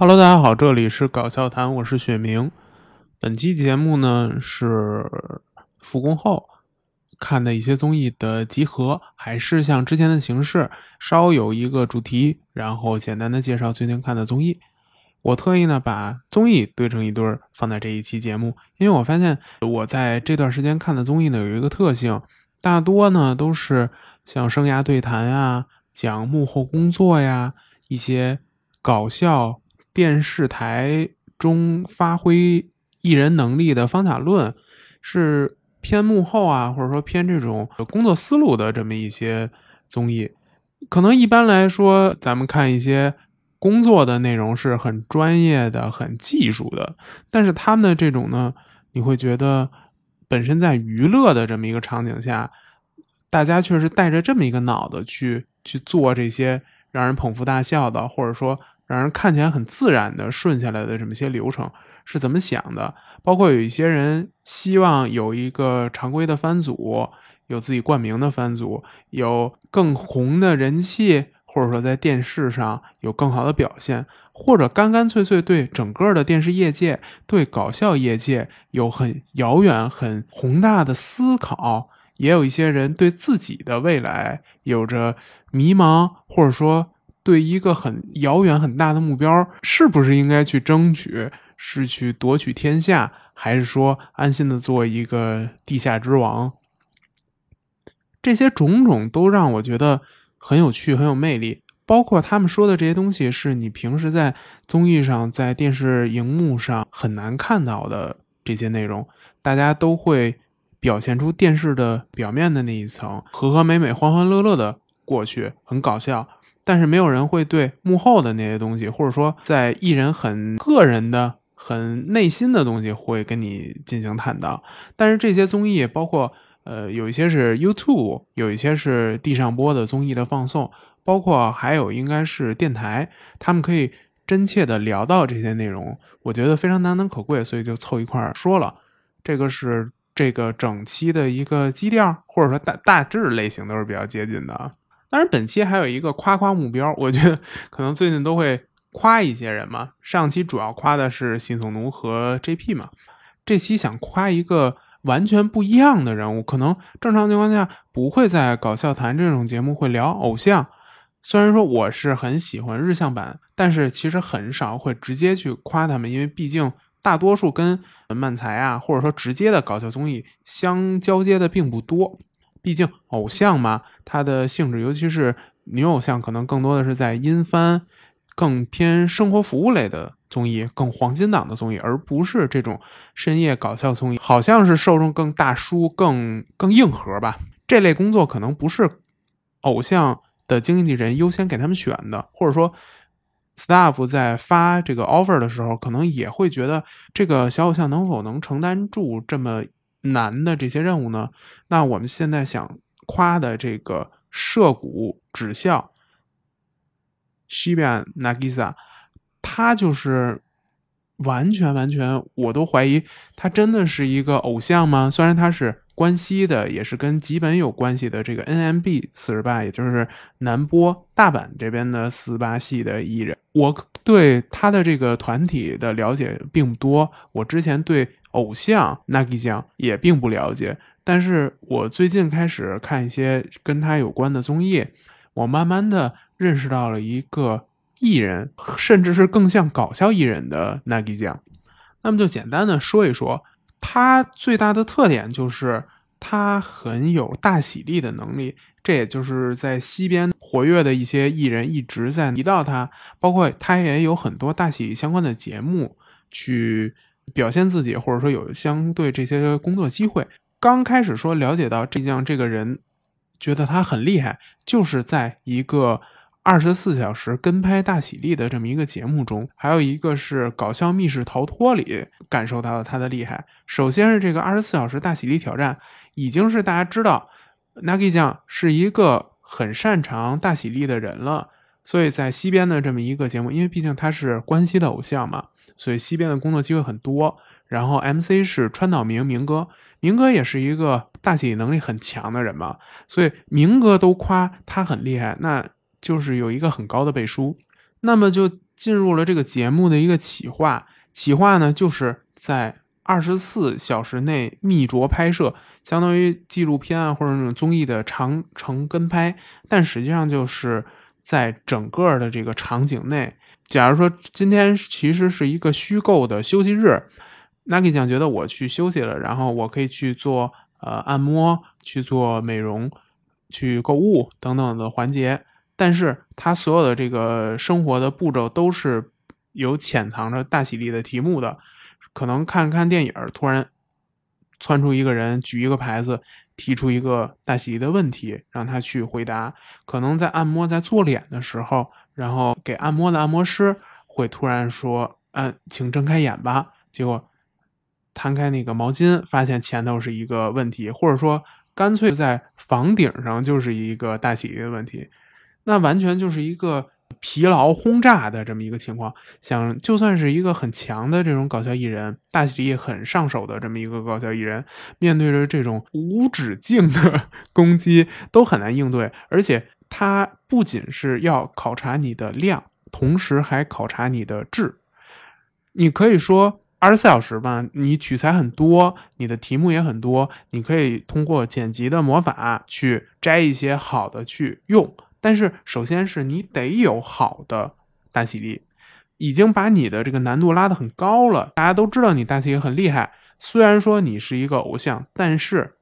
Hello，大家好，这里是搞笑谈，我是雪明。本期节目呢是复工后看的一些综艺的集合，还是像之前的形式，稍有一个主题，然后简单的介绍最近看的综艺。我特意呢把综艺堆成一堆儿放在这一期节目，因为我发现我在这段时间看的综艺呢有一个特性，大多呢都是像生涯对谈呀、讲幕后工作呀、一些搞笑。电视台中发挥艺人能力的方法论，是偏幕后啊，或者说偏这种工作思路的这么一些综艺。可能一般来说，咱们看一些工作的内容是很专业的、很技术的，但是他们的这种呢，你会觉得本身在娱乐的这么一个场景下，大家却是带着这么一个脑子去去做这些让人捧腹大笑的，或者说。让人看起来很自然的顺下来的这么些流程是怎么想的？包括有一些人希望有一个常规的番组，有自己冠名的番组，有更红的人气，或者说在电视上有更好的表现，或者干干脆脆对整个的电视业界、对搞笑业界有很遥远、很宏大的思考。也有一些人对自己的未来有着迷茫，或者说。对一个很遥远、很大的目标，是不是应该去争取？是去夺取天下，还是说安心的做一个地下之王？这些种种都让我觉得很有趣、很有魅力。包括他们说的这些东西，是你平时在综艺上、在电视荧幕上很难看到的这些内容。大家都会表现出电视的表面的那一层，和和美美、欢欢乐乐的过去，很搞笑。但是没有人会对幕后的那些东西，或者说在艺人很个人的、很内心的东西，会跟你进行探讨。但是这些综艺，包括呃，有一些是 YouTube，有一些是地上播的综艺的放送，包括还有应该是电台，他们可以真切的聊到这些内容，我觉得非常难能可贵，所以就凑一块儿说了。这个是这个整期的一个基调，或者说大大致类型都是比较接近的。当然，本期还有一个夸夸目标，我觉得可能最近都会夸一些人嘛。上期主要夸的是辛松奴和 JP 嘛，这期想夸一个完全不一样的人物。可能正常情况下不会在搞笑谈这种节目会聊偶像，虽然说我是很喜欢日向版，但是其实很少会直接去夸他们，因为毕竟大多数跟漫才啊，或者说直接的搞笑综艺相交接的并不多。毕竟偶像嘛，它的性质，尤其是女偶像，可能更多的是在音番，更偏生活服务类的综艺，更黄金档的综艺，而不是这种深夜搞笑综艺。好像是受众更大叔、更更硬核吧。这类工作可能不是偶像的经纪人优先给他们选的，或者说 staff 在发这个 offer 的时候，可能也会觉得这个小偶像能否能承担住这么。难的这些任务呢？那我们现在想夸的这个涉谷指校，Shiba Nagisa，他就是完全完全，我都怀疑他真的是一个偶像吗？虽然他是关西的，也是跟吉本有关系的这个 NMB 四十八，也就是南波大阪这边的四八系的艺人，我对他的这个团体的了解并不多。我之前对。偶像 Nagi 酱也并不了解，但是我最近开始看一些跟他有关的综艺，我慢慢的认识到了一个艺人，甚至是更像搞笑艺人的 Nagi 酱。那么就简单的说一说，他最大的特点就是他很有大喜力的能力，这也就是在西边活跃的一些艺人一直在提到他，包括他也有很多大喜力相关的节目去。表现自己，或者说有相对这些工作机会。刚开始说了解到这样这个人，觉得他很厉害，就是在一个二十四小时跟拍大喜力的这么一个节目中，还有一个是搞笑密室逃脱里感受到了他的厉害。首先是这个二十四小时大喜力挑战，已经是大家知道 Nagi 酱是一个很擅长大喜力的人了，所以在西边的这么一个节目，因为毕竟他是关西的偶像嘛。所以西边的工作机会很多，然后 MC 是川岛明明哥，明哥也是一个大写能力很强的人嘛，所以明哥都夸他很厉害，那就是有一个很高的背书。那么就进入了这个节目的一个企划，企划呢就是在二十四小时内密着拍摄，相当于纪录片啊或者那种综艺的长程跟拍，但实际上就是在整个的这个场景内。假如说今天其实是一个虚构的休息日，Nagi 讲觉得我去休息了，然后我可以去做呃按摩、去做美容、去购物等等的环节，但是他所有的这个生活的步骤都是有潜藏着大喜力的题目的，可能看看电影，突然窜出一个人举一个牌子，提出一个大喜力的问题，让他去回答，可能在按摩在做脸的时候。然后给按摩的按摩师会突然说：“嗯，请睁开眼吧。”结果摊开那个毛巾，发现前头是一个问题，或者说干脆在房顶上就是一个大喜力的问题，那完全就是一个疲劳轰炸的这么一个情况。想就算是一个很强的这种搞笑艺人，大喜力很上手的这么一个搞笑艺人，面对着这种无止境的 攻击，都很难应对，而且。它不仅是要考察你的量，同时还考察你的质。你可以说二十四小时吧，你取材很多，你的题目也很多，你可以通过剪辑的魔法去摘一些好的去用。但是，首先是你得有好的大喜力，已经把你的这个难度拉得很高了。大家都知道你大喜力很厉害，虽然说你是一个偶像，但是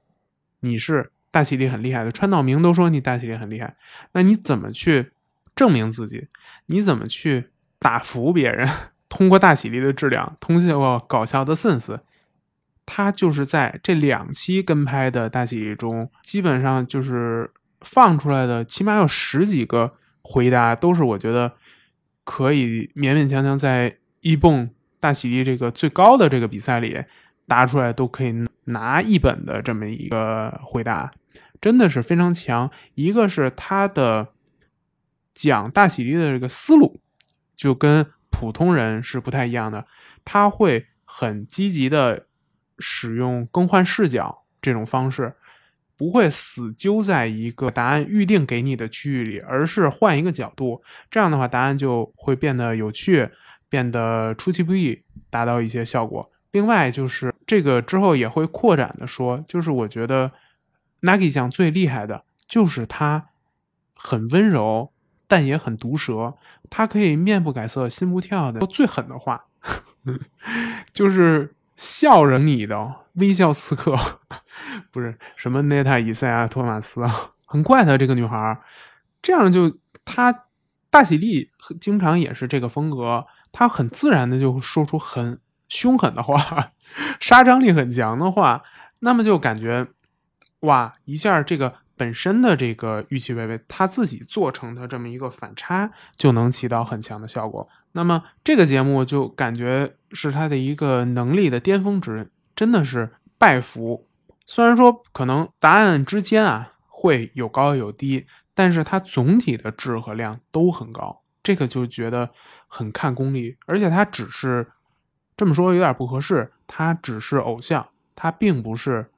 你是。大喜力很厉害的，川岛明都说你大喜力很厉害，那你怎么去证明自己？你怎么去打服别人？通过大喜力的质量，通过搞笑的 sense，他就是在这两期跟拍的大喜力中，基本上就是放出来的，起码有十几个回答都是我觉得可以勉勉强强在一蹦大喜力这个最高的这个比赛里答出来，都可以拿一本的这么一个回答。真的是非常强。一个是他的讲大喜力的这个思路，就跟普通人是不太一样的。他会很积极的使用更换视角这种方式，不会死揪在一个答案预定给你的区域里，而是换一个角度。这样的话，答案就会变得有趣，变得出其不意，达到一些效果。另外，就是这个之后也会扩展的说，就是我觉得。Nagi 酱最厉害的就是他很温柔，但也很毒舌。他可以面不改色心不跳的说最狠的话，就是笑着你的微笑刺客，不是什么内塔伊赛亚托马斯啊，很怪的这个女孩。这样就她大喜力经常也是这个风格，她很自然的就说出很凶狠的话，杀伤力很强的话，那么就感觉。哇！一下这个本身的这个预期违背，他自己做成的这么一个反差，就能起到很强的效果。那么这个节目就感觉是他的一个能力的巅峰值，真的是拜服。虽然说可能答案之间啊会有高有低，但是他总体的质和量都很高，这个就觉得很看功力。而且他只是这么说有点不合适，他只是偶像，他并不是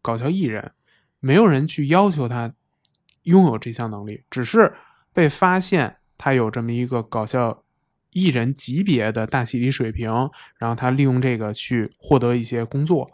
搞笑艺人。没有人去要求他拥有这项能力，只是被发现他有这么一个搞笑艺人级别的大喜力水平，然后他利用这个去获得一些工作。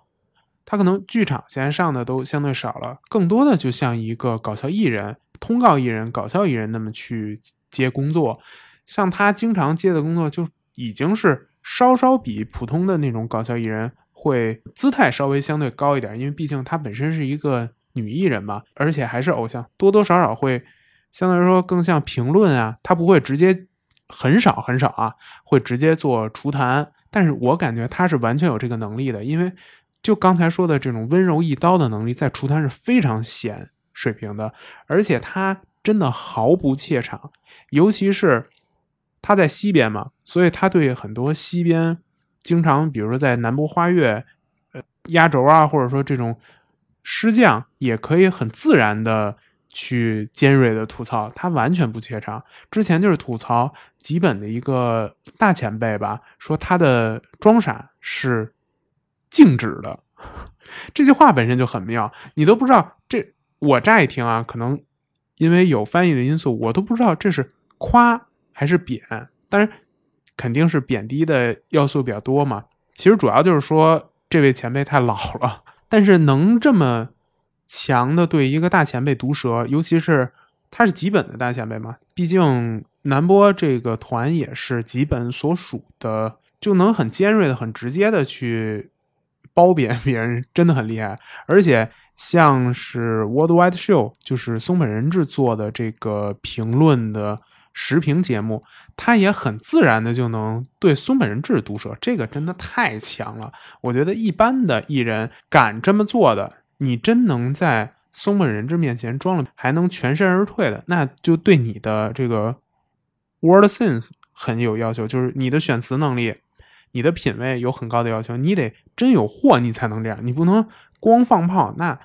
他可能剧场现在上的都相对少了，更多的就像一个搞笑艺人、通告艺人、搞笑艺人那么去接工作。像他经常接的工作，就已经是稍稍比普通的那种搞笑艺人会姿态稍微相对高一点，因为毕竟她本身是一个。女艺人嘛，而且还是偶像，多多少少会相对来说更像评论啊，他不会直接很少很少啊，会直接做厨谈。但是我感觉他是完全有这个能力的，因为就刚才说的这种温柔一刀的能力，在厨谈是非常显水平的，而且他真的毫不怯场，尤其是他在西边嘛，所以他对很多西边经常，比如说在南部花月，呃，压轴啊，或者说这种。师匠也可以很自然的去尖锐的吐槽，他完全不怯场。之前就是吐槽吉本的一个大前辈吧，说他的装傻是静止的，这句话本身就很妙，你都不知道这我乍一听啊，可能因为有翻译的因素，我都不知道这是夸还是贬。但是肯定是贬低的要素比较多嘛。其实主要就是说这位前辈太老了，但是能这么强的对一个大前辈毒舌，尤其是他是吉本的大前辈嘛，毕竟南波这个团也是吉本所属的，就能很尖锐的、很直接的去褒贬别人，真的很厉害。而且像是 Worldwide Show，就是松本人志做的这个评论的。时评节目，他也很自然的就能对松本人志毒舌，这个真的太强了。我觉得一般的艺人敢这么做的，你真能在松本人志面前装了还能全身而退的，那就对你的这个 word sense 很有要求，就是你的选词能力、你的品味有很高的要求。你得真有货，你才能这样，你不能光放炮。那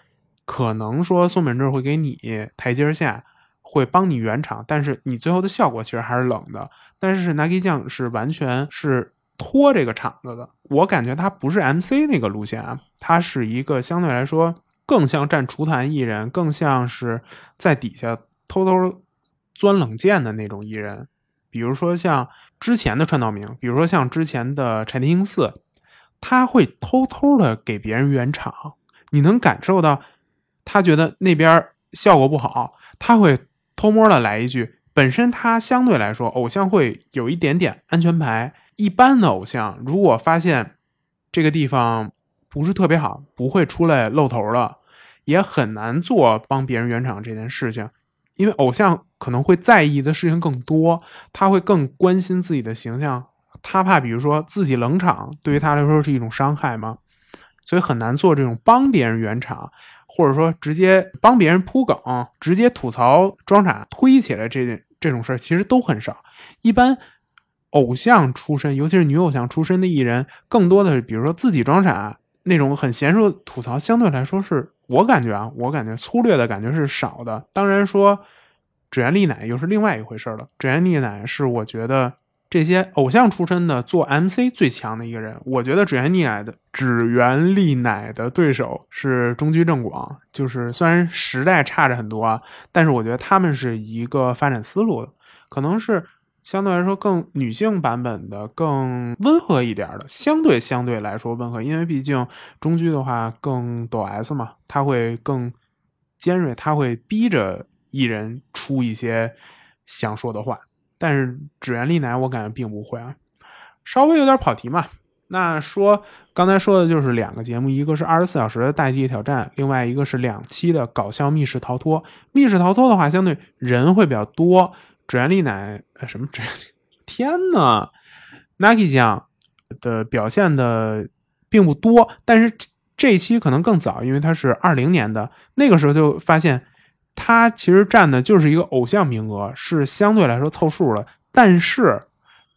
可能说松本志会给你台阶下。会帮你圆场，但是你最后的效果其实还是冷的。但是 Nagi 酱是完全是拖这个场子的，我感觉他不是 MC 那个路线啊，他是一个相对来说更像站厨坛艺人，更像是在底下偷偷钻冷箭的那种艺人。比如说像之前的川岛明，比如说像之前的柴田英四，他会偷偷的给别人圆场，你能感受到他觉得那边效果不好，他会。偷摸的来一句，本身他相对来说，偶像会有一点点安全牌。一般的偶像，如果发现这个地方不是特别好，不会出来露头了，也很难做帮别人圆场这件事情。因为偶像可能会在意的事情更多，他会更关心自己的形象，他怕比如说自己冷场，对于他来说是一种伤害嘛，所以很难做这种帮别人圆场。或者说直接帮别人铺梗，直接吐槽装傻推起来这件这种事儿，其实都很少。一般偶像出身，尤其是女偶像出身的艺人，更多的是比如说自己装傻那种很娴熟的吐槽，相对来说是我感觉啊，我感觉粗略的感觉是少的。当然说指原丽乃又是另外一回事了。指原丽乃是我觉得。这些偶像出身的做 MC 最强的一个人，我觉得指原丽乃的指原丽乃的对手是中居正广，就是虽然时代差着很多啊，但是我觉得他们是一个发展思路的，可能是相对来说更女性版本的，更温和一点的，相对相对来说温和，因为毕竟中居的话更抖 S 嘛，他会更尖锐，他会逼着艺人出一些想说的话。但是指原丽乃，我感觉并不会啊，稍微有点跑题嘛。那说刚才说的就是两个节目，一个是二十四小时的大地挑战，另外一个是两期的搞笑密室逃脱。密室逃脱的话，相对人会比较多。指原丽乃，什么指？天呐 n a g i 酱的表现的并不多，但是这一期可能更早，因为它是二零年的，那个时候就发现。他其实占的就是一个偶像名额，是相对来说凑数了。但是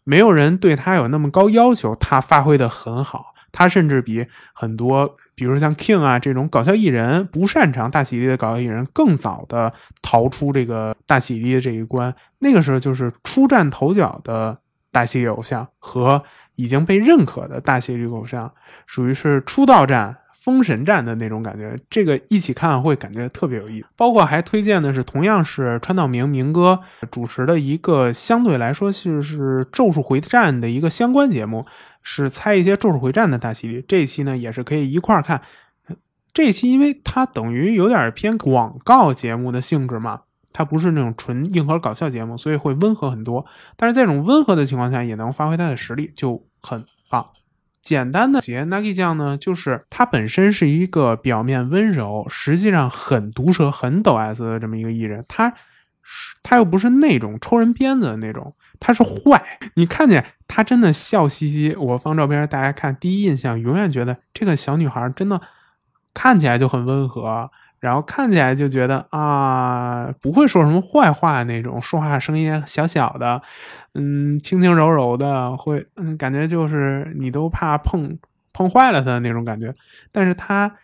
没有人对他有那么高要求，他发挥的很好。他甚至比很多，比如说像 King 啊这种搞笑艺人，不擅长大喜力的搞笑艺人，更早的逃出这个大喜力的这一关。那个时候就是初战头角的大喜力偶像和已经被认可的大喜力偶像，属于是出道战。封神战的那种感觉，这个一起看会感觉特别有意思。包括还推荐的是，同样是川岛明明哥主持的一个相对来说就是《咒术回战》的一个相关节目，是猜一些《咒术回战》的大系列。这一期呢也是可以一块儿看。这一期因为它等于有点偏广告节目的性质嘛，它不是那种纯硬核搞笑节目，所以会温和很多。但是在这种温和的情况下，也能发挥它的实力，就很棒。简单的解 Nagi 酱呢，就是他本身是一个表面温柔，实际上很毒舌、很抖 S 的这么一个艺人。他，他又不是那种抽人鞭子的那种，他是坏。你看见他真的笑嘻嘻，我放照片大家看，第一印象永远觉得这个小女孩真的看起来就很温和。然后看起来就觉得啊，不会说什么坏话那种，说话声音小小的，嗯，轻轻柔柔的，会嗯，感觉就是你都怕碰碰坏了他的那种感觉。但是他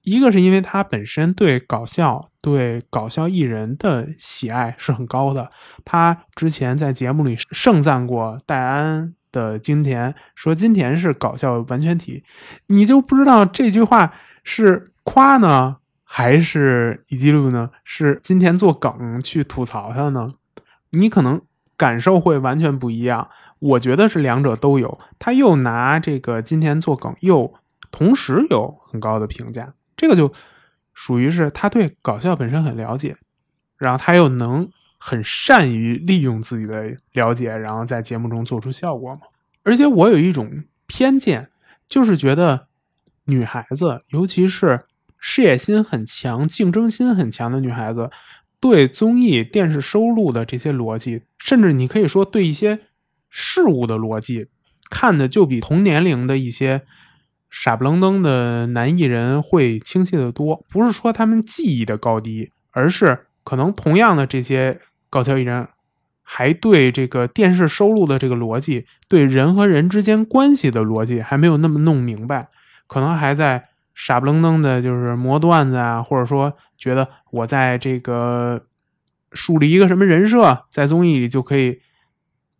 一个是因为他本身对搞笑、对搞笑艺人的喜爱是很高的，他之前在节目里盛赞过戴安的金田，说金田是搞笑完全体，你就不知道这句话是夸呢。还是以记录呢？是今天做梗去吐槽他呢？你可能感受会完全不一样。我觉得是两者都有。他又拿这个金田做梗，又同时有很高的评价，这个就属于是他对搞笑本身很了解，然后他又能很善于利用自己的了解，然后在节目中做出效果嘛。而且我有一种偏见，就是觉得女孩子，尤其是事业心很强、竞争心很强的女孩子。对综艺电视收录的这些逻辑，甚至你可以说对一些事物的逻辑，看的就比同年龄的一些傻不愣登的男艺人会清晰的多。不是说他们技艺的高低，而是可能同样的这些搞笑艺人，还对这个电视收录的这个逻辑，对人和人之间关系的逻辑还没有那么弄明白，可能还在。傻不愣登的，就是磨段子啊，或者说觉得我在这个树立一个什么人设，在综艺里就可以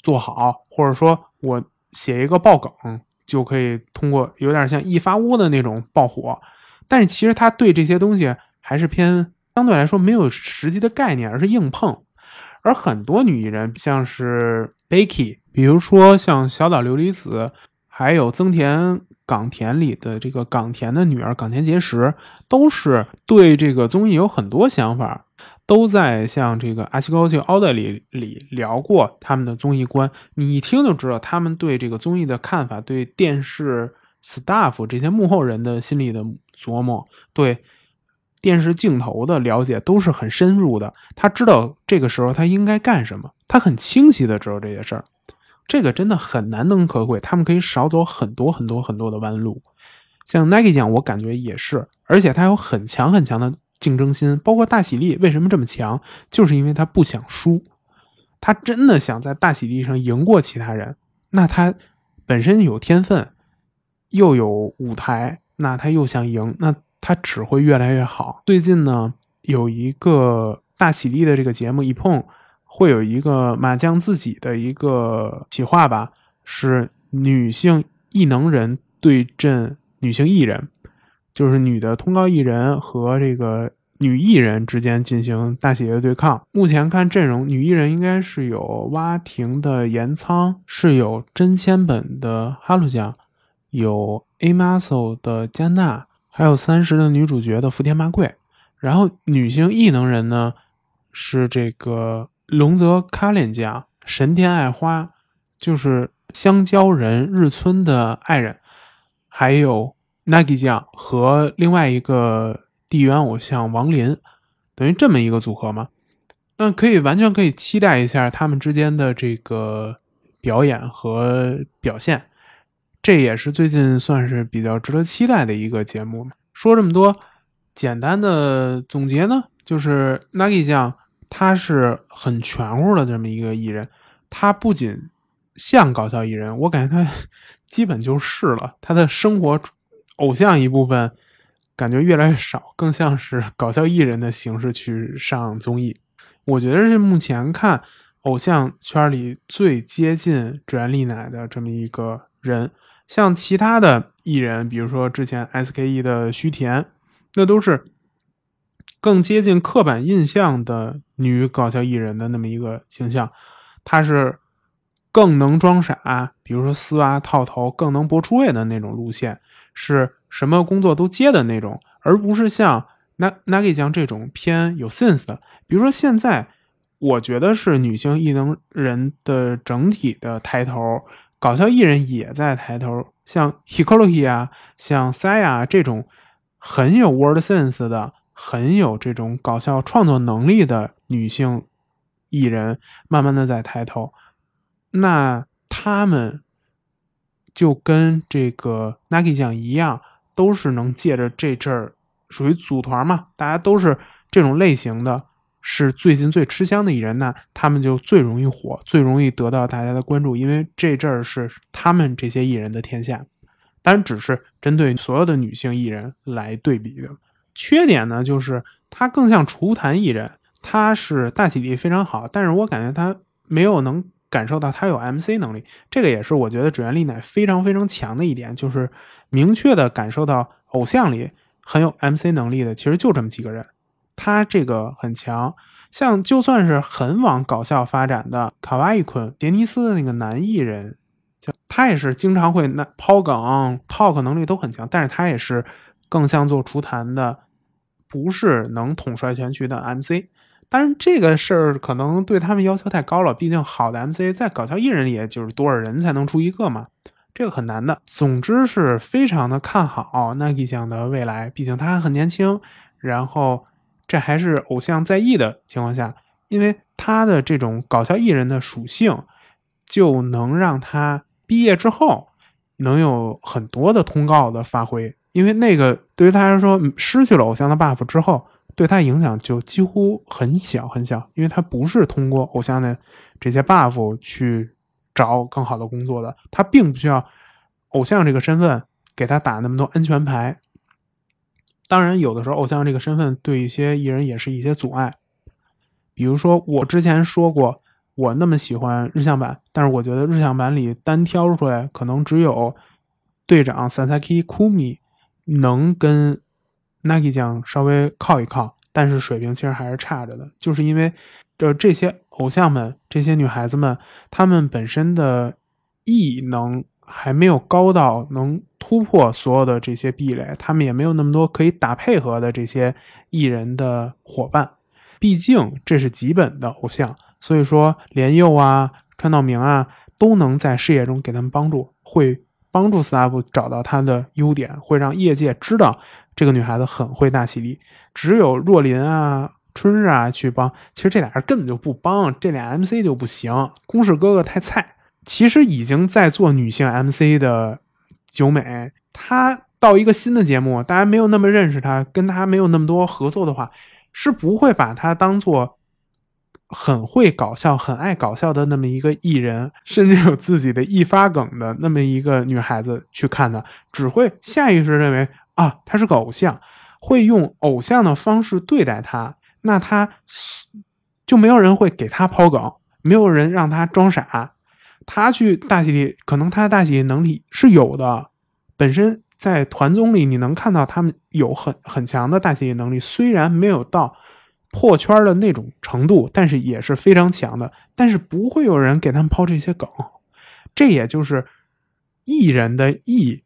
做好，或者说我写一个爆梗就可以通过有点像一发屋的那种爆火。但是其实他对这些东西还是偏相对来说没有实际的概念，而是硬碰。而很多女艺人，像是 Becky，比如说像小岛琉璃子，还有增田。港田里的这个港田的女儿港田结实，都是对这个综艺有很多想法，都在像这个阿奇高就奥黛里里聊过他们的综艺观。你一听就知道他们对这个综艺的看法，对电视 staff 这些幕后人的心理的琢磨，对电视镜头的了解都是很深入的。他知道这个时候他应该干什么，他很清晰的知道这些事儿。这个真的很难能可贵，他们可以少走很多很多很多的弯路。像 Nike 讲，我感觉也是，而且他有很强很强的竞争心。包括大喜力为什么这么强，就是因为他不想输，他真的想在大喜力上赢过其他人。那他本身有天分，又有舞台，那他又想赢，那他只会越来越好。最近呢，有一个大喜力的这个节目一碰。会有一个麻将自己的一个企划吧，是女性异能人对阵女性艺人，就是女的通告艺人和这个女艺人之间进行大喜的对抗。目前看阵容，女艺人应该是有蛙亭的岩仓，是有真千本的哈鲁酱，有 A Muscle 的加纳，还有三十的女主角的福田麻贵。然后女性异能人呢，是这个。龙泽卡莲酱、神田爱花，就是香蕉人日村的爱人，还有 Nagi 酱和另外一个地缘偶像王林，等于这么一个组合嘛？那可以完全可以期待一下他们之间的这个表演和表现，这也是最近算是比较值得期待的一个节目。说这么多，简单的总结呢，就是 Nagi 酱。他是很全乎的这么一个艺人，他不仅像搞笑艺人，我感觉他 基本就是了。他的生活偶像一部分感觉越来越少，更像是搞笑艺人的形式去上综艺。我觉得是目前看偶像圈里最接近志原丽乃的这么一个人。像其他的艺人，比如说之前 S.K.E 的须田，那都是。更接近刻板印象的女搞笑艺人的那么一个形象，她是更能装傻，比如说丝袜套头，更能博出位的那种路线，是什么工作都接的那种，而不是像 Na Nagi 酱这种偏有 sense 的。比如说现在，我觉得是女性艺能人的整体的抬头，搞笑艺人也在抬头，像 Hikoroki 啊，像 Saya 这种很有 word sense 的。很有这种搞笑创作能力的女性艺人，慢慢的在抬头。那他们就跟这个 Nagi 酱一样，都是能借着这阵儿属于组团嘛，大家都是这种类型的，是最近最吃香的艺人，那他们就最容易火，最容易得到大家的关注，因为这阵儿是他们这些艺人的天下。当然，只是针对所有的女性艺人来对比的。缺点呢，就是他更像厨坛艺人，他是大体力非常好，但是我感觉他没有能感受到他有 MC 能力，这个也是我觉得指原丽乃非常非常强的一点，就是明确的感受到偶像里很有 MC 能力的，其实就这么几个人，他这个很强，像就算是很往搞笑发展的卡哇伊坤杰尼斯的那个男艺人，就他也是经常会那抛梗 talk 能力都很强，但是他也是更像做厨坛的，不是能统帅全局的 MC。当然这个事儿可能对他们要求太高了，毕竟好的 MC 在搞笑艺人里也就是多少人才能出一个嘛，这个很难的。总之是非常的看好 Nagi 酱的未来，毕竟他还很年轻，然后。这还是偶像在役的情况下，因为他的这种搞笑艺人的属性，就能让他毕业之后能有很多的通告的发挥。因为那个对于他来说，失去了偶像的 buff 之后，对他影响就几乎很小很小。因为他不是通过偶像的这些 buff 去找更好的工作的，他并不需要偶像这个身份给他打那么多安全牌。当然，有的时候偶像这个身份对一些艺人也是一些阻碍。比如说，我之前说过，我那么喜欢日向版，但是我觉得日向版里单挑出来，可能只有队长 Sasaki Kumi 能跟 NAKI 酱稍微靠一靠，但是水平其实还是差着的。就是因为这这些偶像们，这些女孩子们，她们本身的艺能。还没有高到能突破所有的这些壁垒，他们也没有那么多可以打配合的这些艺人的伙伴。毕竟这是基本的偶像，所以说莲佑啊、川岛明啊都能在事业中给他们帮助，会帮助 staff 找到他的优点，会让业界知道这个女孩子很会大喜力。只有若琳啊、春日啊去帮，其实这俩人根本就不帮，这俩 MC 就不行，公式哥哥太菜。其实已经在做女性 MC 的九美，她到一个新的节目，大家没有那么认识她，跟她没有那么多合作的话，是不会把她当做很会搞笑、很爱搞笑的那么一个艺人，甚至有自己的一发梗的那么一个女孩子去看的，只会下意识认为啊，她是个偶像，会用偶像的方式对待她，那她就没有人会给她抛梗，没有人让她装傻。他去大喜力，可能他的大喜力能力是有的。本身在团综里，你能看到他们有很很强的大喜力能力，虽然没有到破圈的那种程度，但是也是非常强的。但是不会有人给他们抛这些梗，这也就是艺人的艺，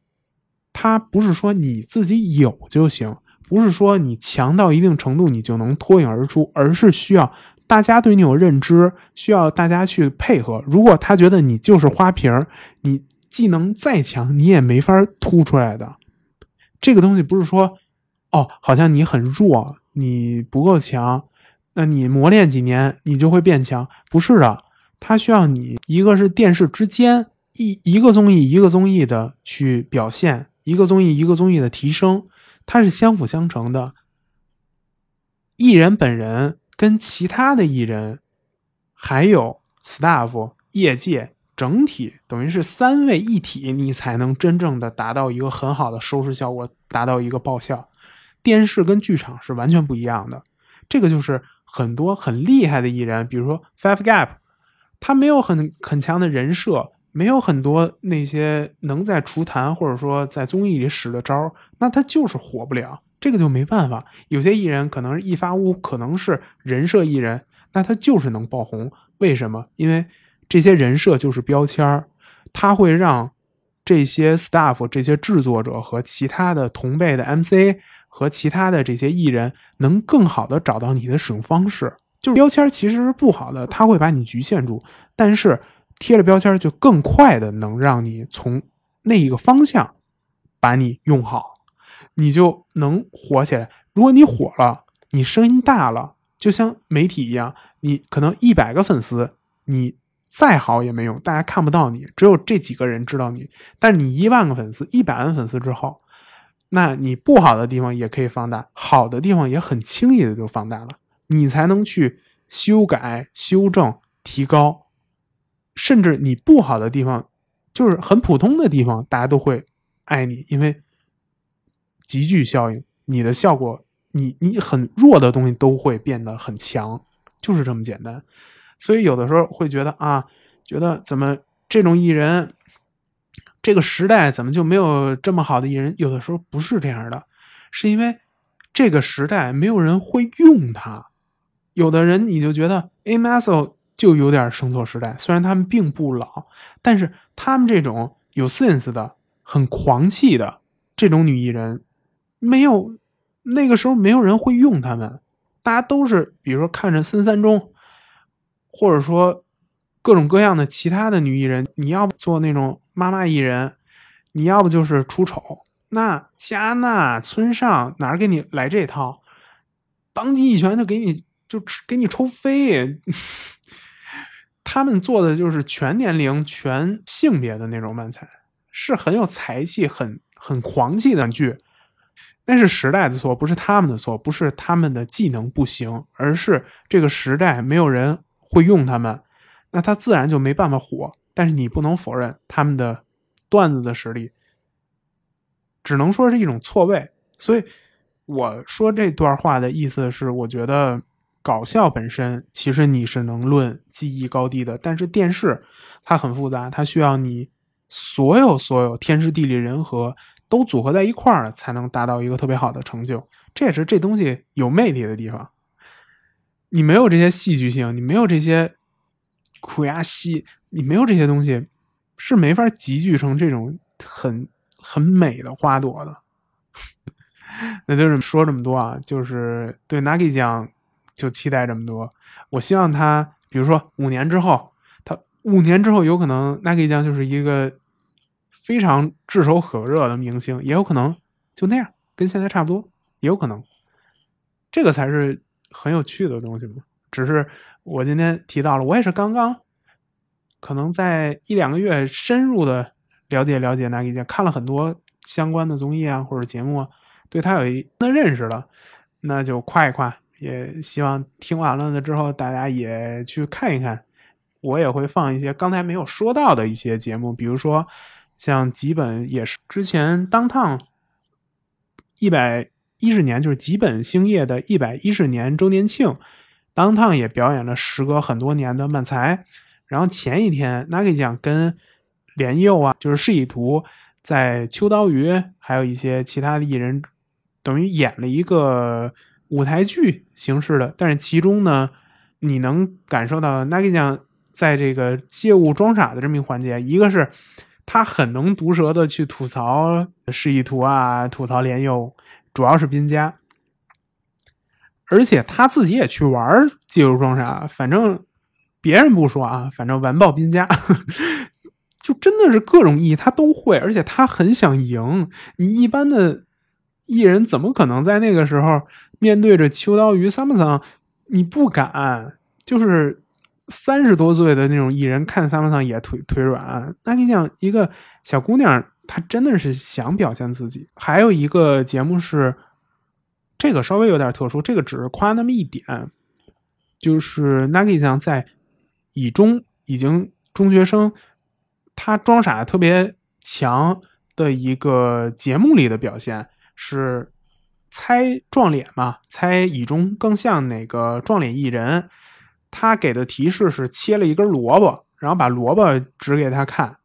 他不是说你自己有就行，不是说你强到一定程度你就能脱颖而出，而是需要。大家对你有认知，需要大家去配合。如果他觉得你就是花瓶，你技能再强，你也没法突出来的。这个东西不是说，哦，好像你很弱，你不够强，那你磨练几年，你就会变强。不是的，他需要你一个是电视之间一一个综艺一个综艺的去表现，一个综艺一个综艺的提升，它是相辅相成的。艺人本人。跟其他的艺人，还有 staff、业界整体等于是三位一体，你才能真正的达到一个很好的收视效果，达到一个爆笑。电视跟剧场是完全不一样的。这个就是很多很厉害的艺人，比如说 Five Gap，他没有很很强的人设，没有很多那些能在厨坛或者说在综艺里使的招那他就是火不了。这个就没办法，有些艺人可能是一发屋，可能是人设艺人，那他就是能爆红。为什么？因为这些人设就是标签儿，他会让这些 staff、这些制作者和其他的同辈的 MC 和其他的这些艺人能更好的找到你的使用方式。就是标签其实是不好的，他会把你局限住，但是贴了标签就更快的能让你从那一个方向把你用好。你就能火起来。如果你火了，你声音大了，就像媒体一样，你可能一百个粉丝，你再好也没用，大家看不到你，只有这几个人知道你。但是你一万个粉丝、一百万粉丝之后，那你不好的地方也可以放大，好的地方也很轻易的就放大了。你才能去修改、修正、提高，甚至你不好的地方，就是很普通的地方，大家都会爱你，因为。集聚效应，你的效果，你你很弱的东西都会变得很强，就是这么简单。所以有的时候会觉得啊，觉得怎么这种艺人，这个时代怎么就没有这么好的艺人？有的时候不是这样的，是因为这个时代没有人会用它。有的人你就觉得 A m a s o 就有点生错时代，虽然他们并不老，但是他们这种有 sense 的、很狂气的这种女艺人，没有那个时候没有人会用他们，大家都是比如说看着森三中，或者说各种各样的其他的女艺人，你要做那种妈妈艺人，你要不就是出丑，那加纳、村上哪儿给你来这套？当即一拳就给你就给你抽飞。他们做的就是全年龄、全性别的那种漫才，是很有才气、很很狂气的剧。那是时代的错，不是他们的错，不是他们的技能不行，而是这个时代没有人会用他们，那他自然就没办法火。但是你不能否认他们的段子的实力，只能说是一种错位。所以我说这段话的意思是，我觉得。搞笑本身其实你是能论技艺高低的，但是电视它很复杂，它需要你所有所有天时地利人和都组合在一块儿，才能达到一个特别好的成就。这也是这东西有魅力的地方。你没有这些戏剧性，你没有这些苦牙戏，你没有这些东西，是没法集聚成这种很很美的花朵的。那就是说这么多啊，就是对 Nagi 讲。就期待这么多，我希望他，比如说五年之后，他五年之后有可能 Nagi 酱就是一个非常炙手可热的明星，也有可能就那样，跟现在差不多，也有可能，这个才是很有趣的东西嘛。只是我今天提到了，我也是刚刚，可能在一两个月深入的了解了解 Nagi 酱，看了很多相关的综艺啊或者节目，对他有一定的认识了，那就夸一夸。也希望听完了呢之后，大家也去看一看。我也会放一些刚才没有说到的一些节目，比如说像吉本也是之前当趟一百一十年，就是吉本兴业的一百一十年周年庆，当趟也表演了时隔很多年的漫才。然后前一天 Nagi 酱跟连佑啊，就是示意图，在秋刀鱼还有一些其他的艺人，等于演了一个。舞台剧形式的，但是其中呢，你能感受到 Nagi 酱在这个借物装傻的这么一环节，一个是他很能毒舌的去吐槽示意图啊，吐槽莲佑，主要是滨家，而且他自己也去玩借物装傻，反正别人不说啊，反正完爆滨家，就真的是各种艺他都会，而且他很想赢，你一般的。艺人怎么可能在那个时候面对着秋刀鱼桑巴桑，你不敢？就是三十多岁的那种艺人看桑巴桑也腿腿软。那你想一个小姑娘，她真的是想表现自己。还有一个节目是这个稍微有点特殊，这个只是夸那么一点，就是 Nagi 酱在以中已经中学生，他装傻特别强的一个节目里的表现。是猜撞脸嘛？猜以中更像哪个撞脸艺人？他给的提示是切了一根萝卜，然后把萝卜指给他看，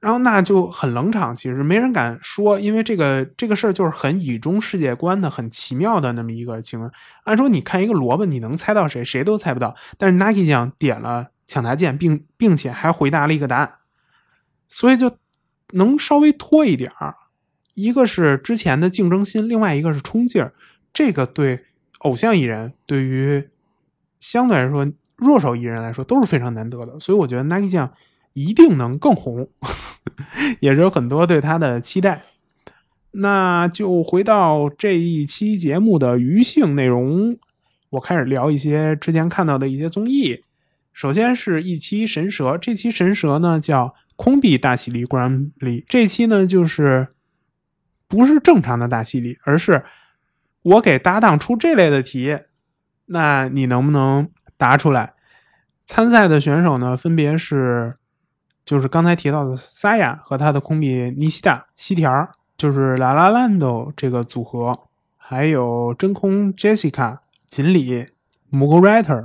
然后那就很冷场。其实没人敢说，因为这个这个事儿就是很以中世界观的、很奇妙的那么一个情况。按说你看一个萝卜，你能猜到谁？谁都猜不到。但是 Naki 酱点了抢答键，并并且还回答了一个答案，所以就能稍微拖一点儿。一个是之前的竞争心，另外一个是冲劲儿，这个对偶像艺人，对于相对来说弱手艺人来说都是非常难得的，所以我觉得 Nike 酱一定能更红，也是有很多对他的期待。那就回到这一期节目的余性内容，我开始聊一些之前看到的一些综艺。首先是一期神蛇，这期神蛇呢叫空币大喜力观里，这期呢就是。不是正常的大戏里，而是我给搭档出这类的题，那你能不能答出来？参赛的选手呢，分别是就是刚才提到的萨亚和他的空比尼西达西条，就是拉拉兰斗这个组合，还有真空 Jessica 锦鲤 m u g Writer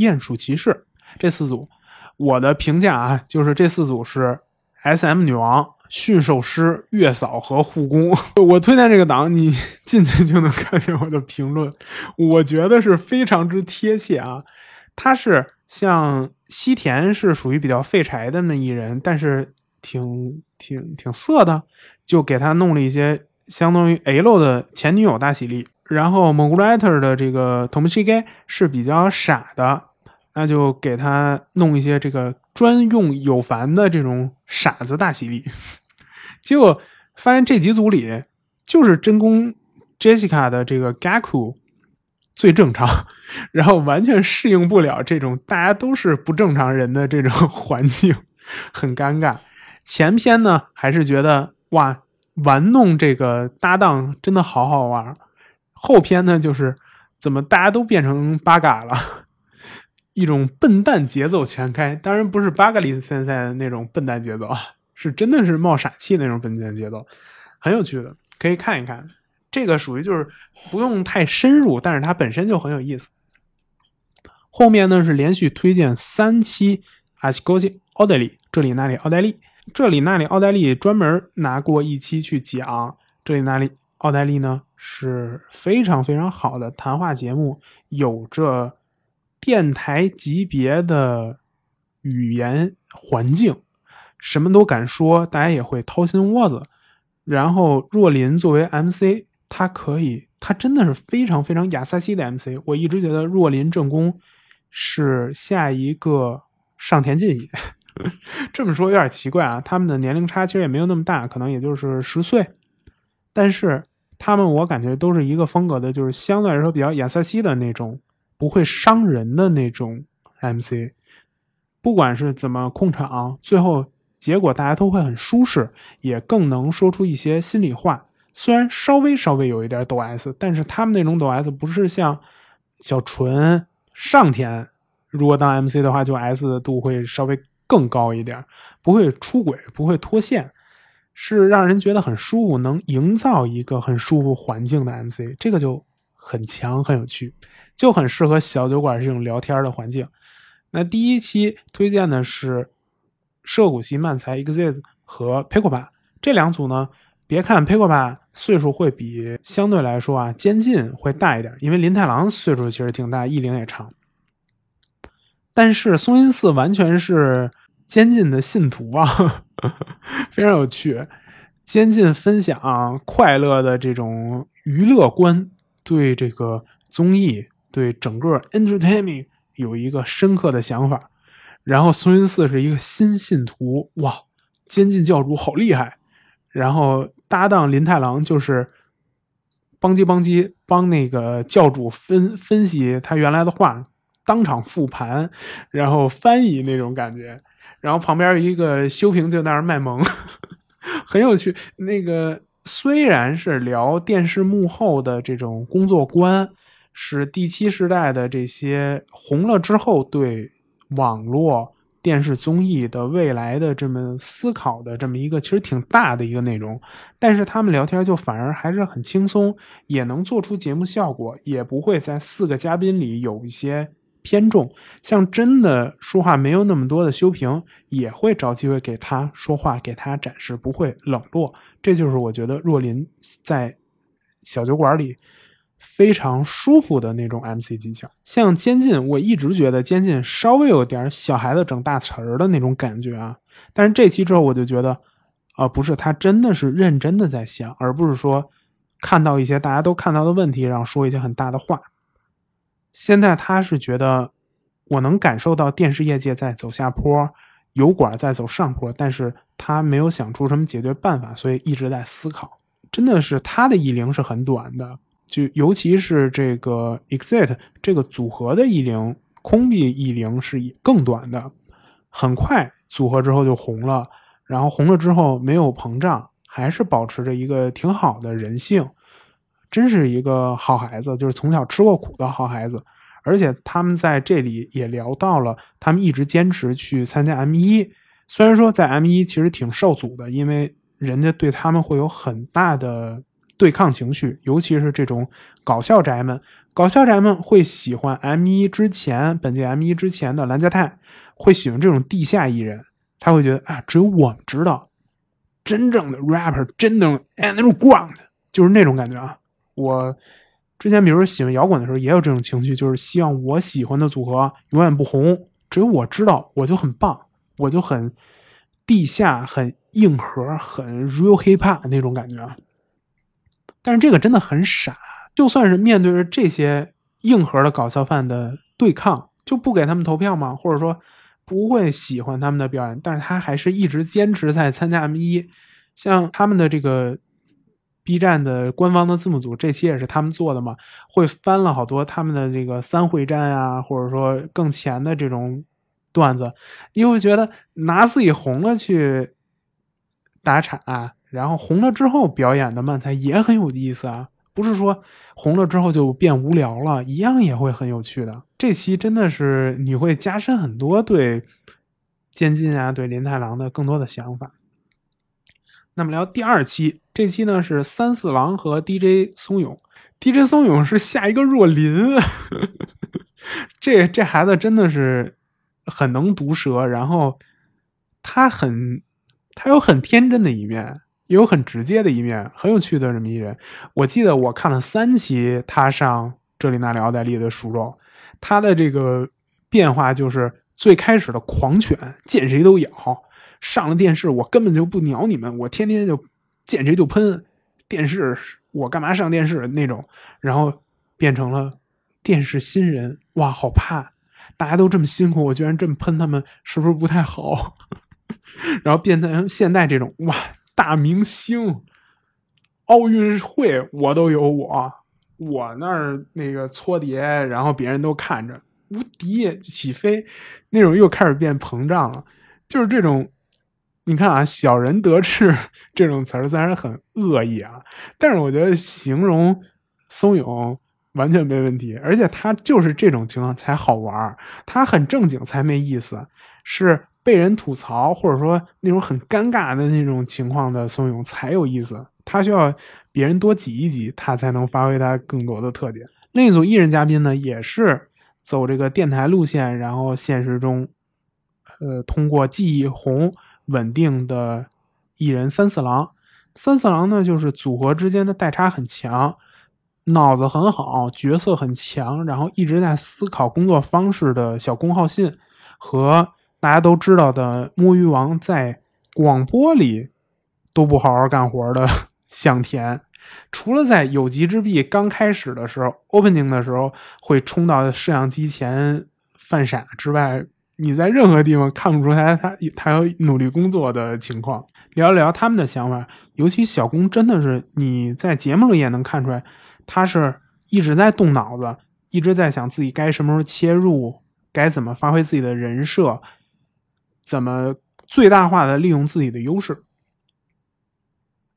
鼹鼠骑士这四组。我的评价啊，就是这四组是 SM 女王。驯兽师、月嫂和护工。我推荐这个档，你 进去就能看见我的评论，我觉得是非常之贴切啊。他是像西田是属于比较废柴的那一人，但是挺挺挺色的，就给他弄了一些相当于 L 的前女友大喜力。然后 m o g r a t e r 的这个 t o m s h i g a 是比较傻的，那就给他弄一些这个专用有凡的这种傻子大洗礼。结果发现这几组里，就是真宫 Jessica 的这个 Gaku 最正常，然后完全适应不了这种大家都是不正常人的这种 环境，很尴尬。前篇呢，还是觉得哇，玩弄这个搭档真的好好玩。后篇呢，就是怎么大家都变成八嘎了，一种笨蛋节奏全开。当然不是巴嘎里森赛那种笨蛋节奏啊，是真的是冒傻气那种笨蛋节奏，很有趣的，可以看一看。这个属于就是不用太深入，但是它本身就很有意思。后面呢是连续推荐三期阿西高西奥黛丽，这里那里奥黛丽，这里那里奥黛丽专门拿过一期去讲，这里那里奥黛丽呢。是非常非常好的谈话节目，有着电台级别的语言环境，什么都敢说，大家也会掏心窝子。然后若琳作为 MC，他可以，他真的是非常非常亚萨西的 MC。我一直觉得若琳正宫是下一个上田进也。这么说有点奇怪啊，他们的年龄差其实也没有那么大，可能也就是十岁，但是。他们我感觉都是一个风格的，就是相对来说比较亚瑟西的那种，不会伤人的那种 MC。不管是怎么控场，最后结果大家都会很舒适，也更能说出一些心里话。虽然稍微稍微有一点抖 S，但是他们那种抖 S 不是像小纯、上田，如果当 MC 的话，就 S 度会稍微更高一点，不会出轨，不会脱线。是让人觉得很舒服，能营造一个很舒服环境的 MC，这个就很强很有趣，就很适合小酒馆这种聊天的环境。那第一期推荐的是涉谷系漫才 Exist 和 p i c o p a 这两组呢，别看 p i c o p a 岁数会比相对来说啊监禁会大一点，因为林太郎岁数其实挺大，艺龄也长，但是松阴寺完全是。监禁的信徒啊，非常有趣。监禁分享快乐的这种娱乐观，对这个综艺、对整个 entertainment 有一个深刻的想法。然后松云寺是一个新信徒，哇，监禁教主好厉害。然后搭档林太郎就是邦基邦基帮那个教主分分析他原来的话，当场复盘，然后翻译那种感觉。然后旁边一个修平就在那儿卖萌，很有趣。那个虽然是聊电视幕后的这种工作观，是第七时代的这些红了之后对网络电视综艺的未来的这么思考的这么一个其实挺大的一个内容，但是他们聊天就反而还是很轻松，也能做出节目效果，也不会在四个嘉宾里有一些。偏重，像真的说话没有那么多的修平，也会找机会给他说话，给他展示，不会冷落。这就是我觉得若琳在小酒馆里非常舒服的那种 MC 技巧。像监禁，我一直觉得监禁稍微有点小孩子整大词儿的那种感觉啊。但是这期之后，我就觉得，啊，不是，他真的是认真的在想，而不是说看到一些大家都看到的问题，然后说一些很大的话。现在他是觉得，我能感受到电视业界在走下坡，油管在走上坡，但是他没有想出什么解决办法，所以一直在思考。真的是他的意龄是很短的，就尤其是这个 Exit 这个组合的意龄，空币艺龄是更短的，很快组合之后就红了，然后红了之后没有膨胀，还是保持着一个挺好的人性。真是一个好孩子，就是从小吃过苦的好孩子。而且他们在这里也聊到了，他们一直坚持去参加 M 一。虽然说在 M 一其实挺受阻的，因为人家对他们会有很大的对抗情绪，尤其是这种搞笑宅们。搞笑宅们会喜欢 M 一之前，本届 M 一之前的蓝家泰，会喜欢这种地下艺人。他会觉得啊，只有我们知道。真正的 rapper，真正 underground，就是那种感觉啊。我之前比如说喜欢摇滚的时候，也有这种情绪，就是希望我喜欢的组合永远不红，只有我知道，我就很棒，我就很地下、很硬核、很 real hip hop 那种感觉。但是这个真的很傻，就算是面对着这些硬核的搞笑犯的对抗，就不给他们投票吗？或者说不会喜欢他们的表演，但是他还是一直坚持在参加 M 一。像他们的这个 B 站的官方的字幕组，这期也是他们做的嘛，会翻了好多他们的这个三会战啊，或者说更前的这种段子，你会觉得拿自己红了去打岔。然后红了之后表演的慢才也很有意思啊，不是说红了之后就变无聊了，一样也会很有趣的。这期真的是你会加深很多对监禁啊、对林太郎的更多的想法。那么聊第二期，这期呢是三四郎和 DJ 松永，DJ 松永是下一个若林，这这孩子真的是很能毒舌，然后他很他有很天真的一面。也有很直接的一面，很有趣的这么一人。我记得我看了三期他上这里那里奥黛丽的熟肉，他的这个变化就是最开始的狂犬，见谁都咬。上了电视，我根本就不鸟你们，我天天就见谁就喷。电视我干嘛上电视那种？然后变成了电视新人，哇，好怕！大家都这么辛苦，我居然这么喷他们，是不是不太好？然后变成现在这种，哇！大明星，奥运会我都有我，我那儿那个搓碟，然后别人都看着，无敌起飞，那种又开始变膨胀了，就是这种，你看啊，小人得志 这种词儿虽然很恶意啊，但是我觉得形容松永完全没问题，而且他就是这种情况才好玩儿他很正经才没意思，是。被人吐槽，或者说那种很尴尬的那种情况的松永才有意思。他需要别人多挤一挤，他才能发挥他更多的特点。另一组艺人嘉宾呢，也是走这个电台路线，然后现实中，呃，通过记忆红稳定的艺人三四郎。三四郎呢，就是组合之间的代差很强，脑子很好，角色很强，然后一直在思考工作方式的小宫浩信和。大家都知道的摸鱼王在广播里都不好好干活的向田，除了在有极之壁刚开始的时候 opening 的时候会冲到摄像机前犯傻之外，你在任何地方看不出来他他有努力工作的情况。聊一聊他们的想法，尤其小工真的是你在节目里也能看出来，他是一直在动脑子，一直在想自己该什么时候切入，该怎么发挥自己的人设。怎么最大化的利用自己的优势？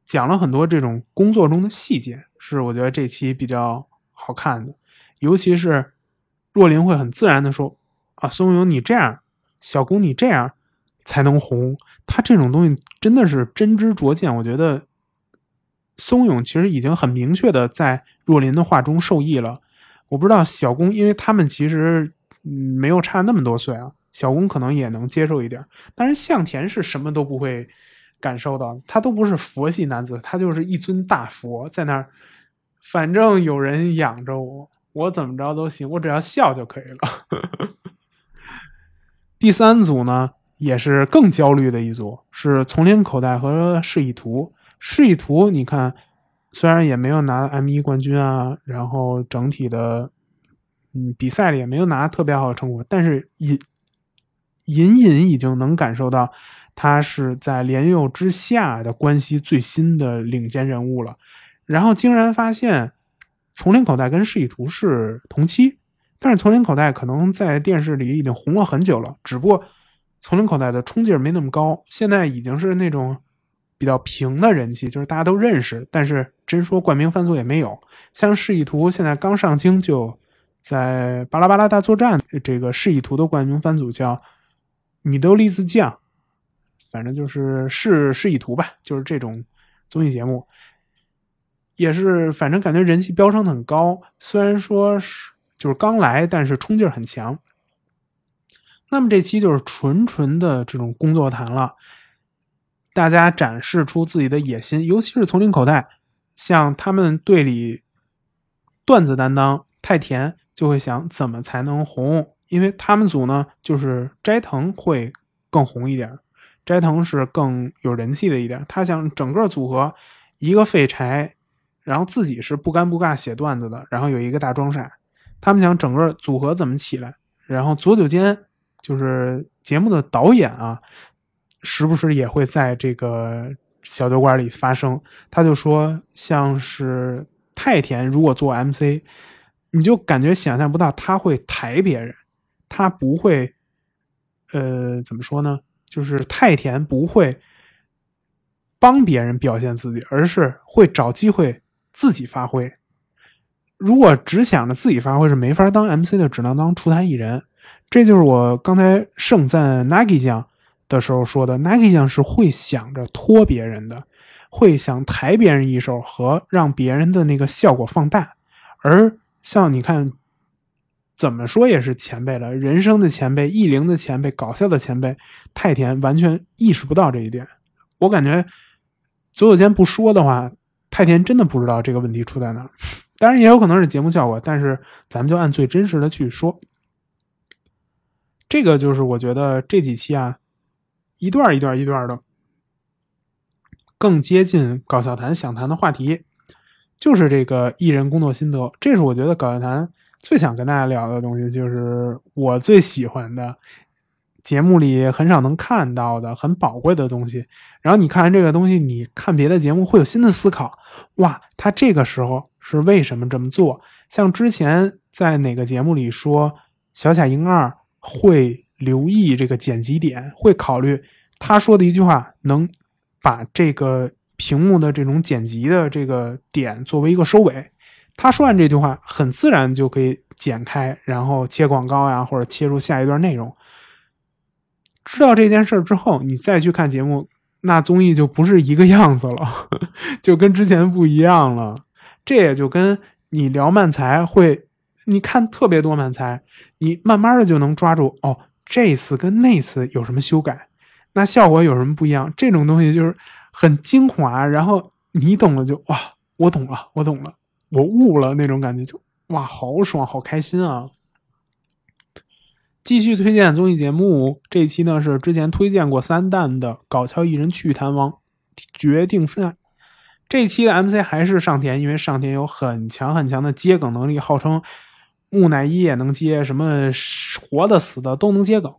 讲了很多这种工作中的细节，是我觉得这期比较好看的。尤其是若琳会很自然的说：“啊，松永你这样，小宫你这样才能红。”他这种东西真的是真知灼见。我觉得松永其实已经很明确的在若琳的话中受益了。我不知道小宫，因为他们其实没有差那么多岁啊。小宫可能也能接受一点，但是向田是什么都不会感受到，他都不是佛系男子，他就是一尊大佛在那儿，反正有人养着我，我怎么着都行，我只要笑就可以了。第三组呢，也是更焦虑的一组，是丛林口袋和示意图。示意图，你看，虽然也没有拿 M 一冠军啊，然后整体的，嗯，比赛里也没有拿特别好的成果，但是隐隐隐已经能感受到，他是在莲佑之下的关系最新的领先人物了。然后竟然发现，丛林口袋跟示意图是同期，但是丛林口袋可能在电视里已经红了很久了，只不过丛林口袋的冲劲没那么高，现在已经是那种比较平的人气，就是大家都认识，但是真说冠名番组也没有。像示意图现在刚上清，就在巴拉巴拉大作战这个示意图的冠名番组叫。米德利兹酱，反正就是示示意图吧，就是这种综艺节目，也是反正感觉人气飙升很高。虽然说是就是刚来，但是冲劲儿很强。那么这期就是纯纯的这种工作谈了。大家展示出自己的野心，尤其是丛林口袋，像他们队里段子担当太田就会想怎么才能红，因为他们组呢就是斋藤会更红一点，斋藤是更有人气的一点，他想整个组合一个废柴，然后自己是不尴不尬写段子的，然后有一个大装傻，他们想整个组合怎么起来，然后左久间就是节目的导演啊。时不时也会在这个小酒馆里发生。他就说，像是太田如果做 MC，你就感觉想象不到他会抬别人，他不会，呃，怎么说呢？就是太田不会帮别人表现自己，而是会找机会自己发挥。如果只想着自己发挥，是没法当 MC 的，只能当出台艺人。这就是我刚才盛赞 Nagi 酱。的时候说的，Nagi 酱是会想着拖别人的，会想抬别人一手和让别人的那个效果放大。而像你看，怎么说也是前辈了，人生的前辈、艺龄的前辈、搞笑的前辈，太田完全意识不到这一点。我感觉，左有间不说的话，太田真的不知道这个问题出在哪儿。当然也有可能是节目效果，但是咱们就按最真实的去说。这个就是我觉得这几期啊。一段一段一段的，更接近搞笑谈想谈的话题，就是这个艺人工作心得。这是我觉得搞笑谈最想跟大家聊的东西，就是我最喜欢的节目里很少能看到的很宝贵的东西。然后你看完这个东西，你看别的节目会有新的思考。哇，他这个时候是为什么这么做？像之前在哪个节目里说小贾英二会。留意这个剪辑点，会考虑他说的一句话能把这个屏幕的这种剪辑的这个点作为一个收尾。他说完这句话，很自然就可以剪开，然后切广告呀，或者切入下一段内容。知道这件事之后，你再去看节目，那综艺就不是一个样子了，就跟之前不一样了。这也就跟你聊漫才会，你看特别多漫才，你慢慢的就能抓住哦。这次跟那次有什么修改？那效果有什么不一样？这种东西就是很精华，然后你懂了就哇，我懂了，我懂了，我悟了那种感觉就哇，好爽，好开心啊！继续推荐综艺节目，这期呢是之前推荐过三弹的搞笑艺人趣谈王决定赛。这期的 MC 还是上田，因为上田有很强很强的接梗能力，号称。木乃伊也能接，什么活的死的都能接梗。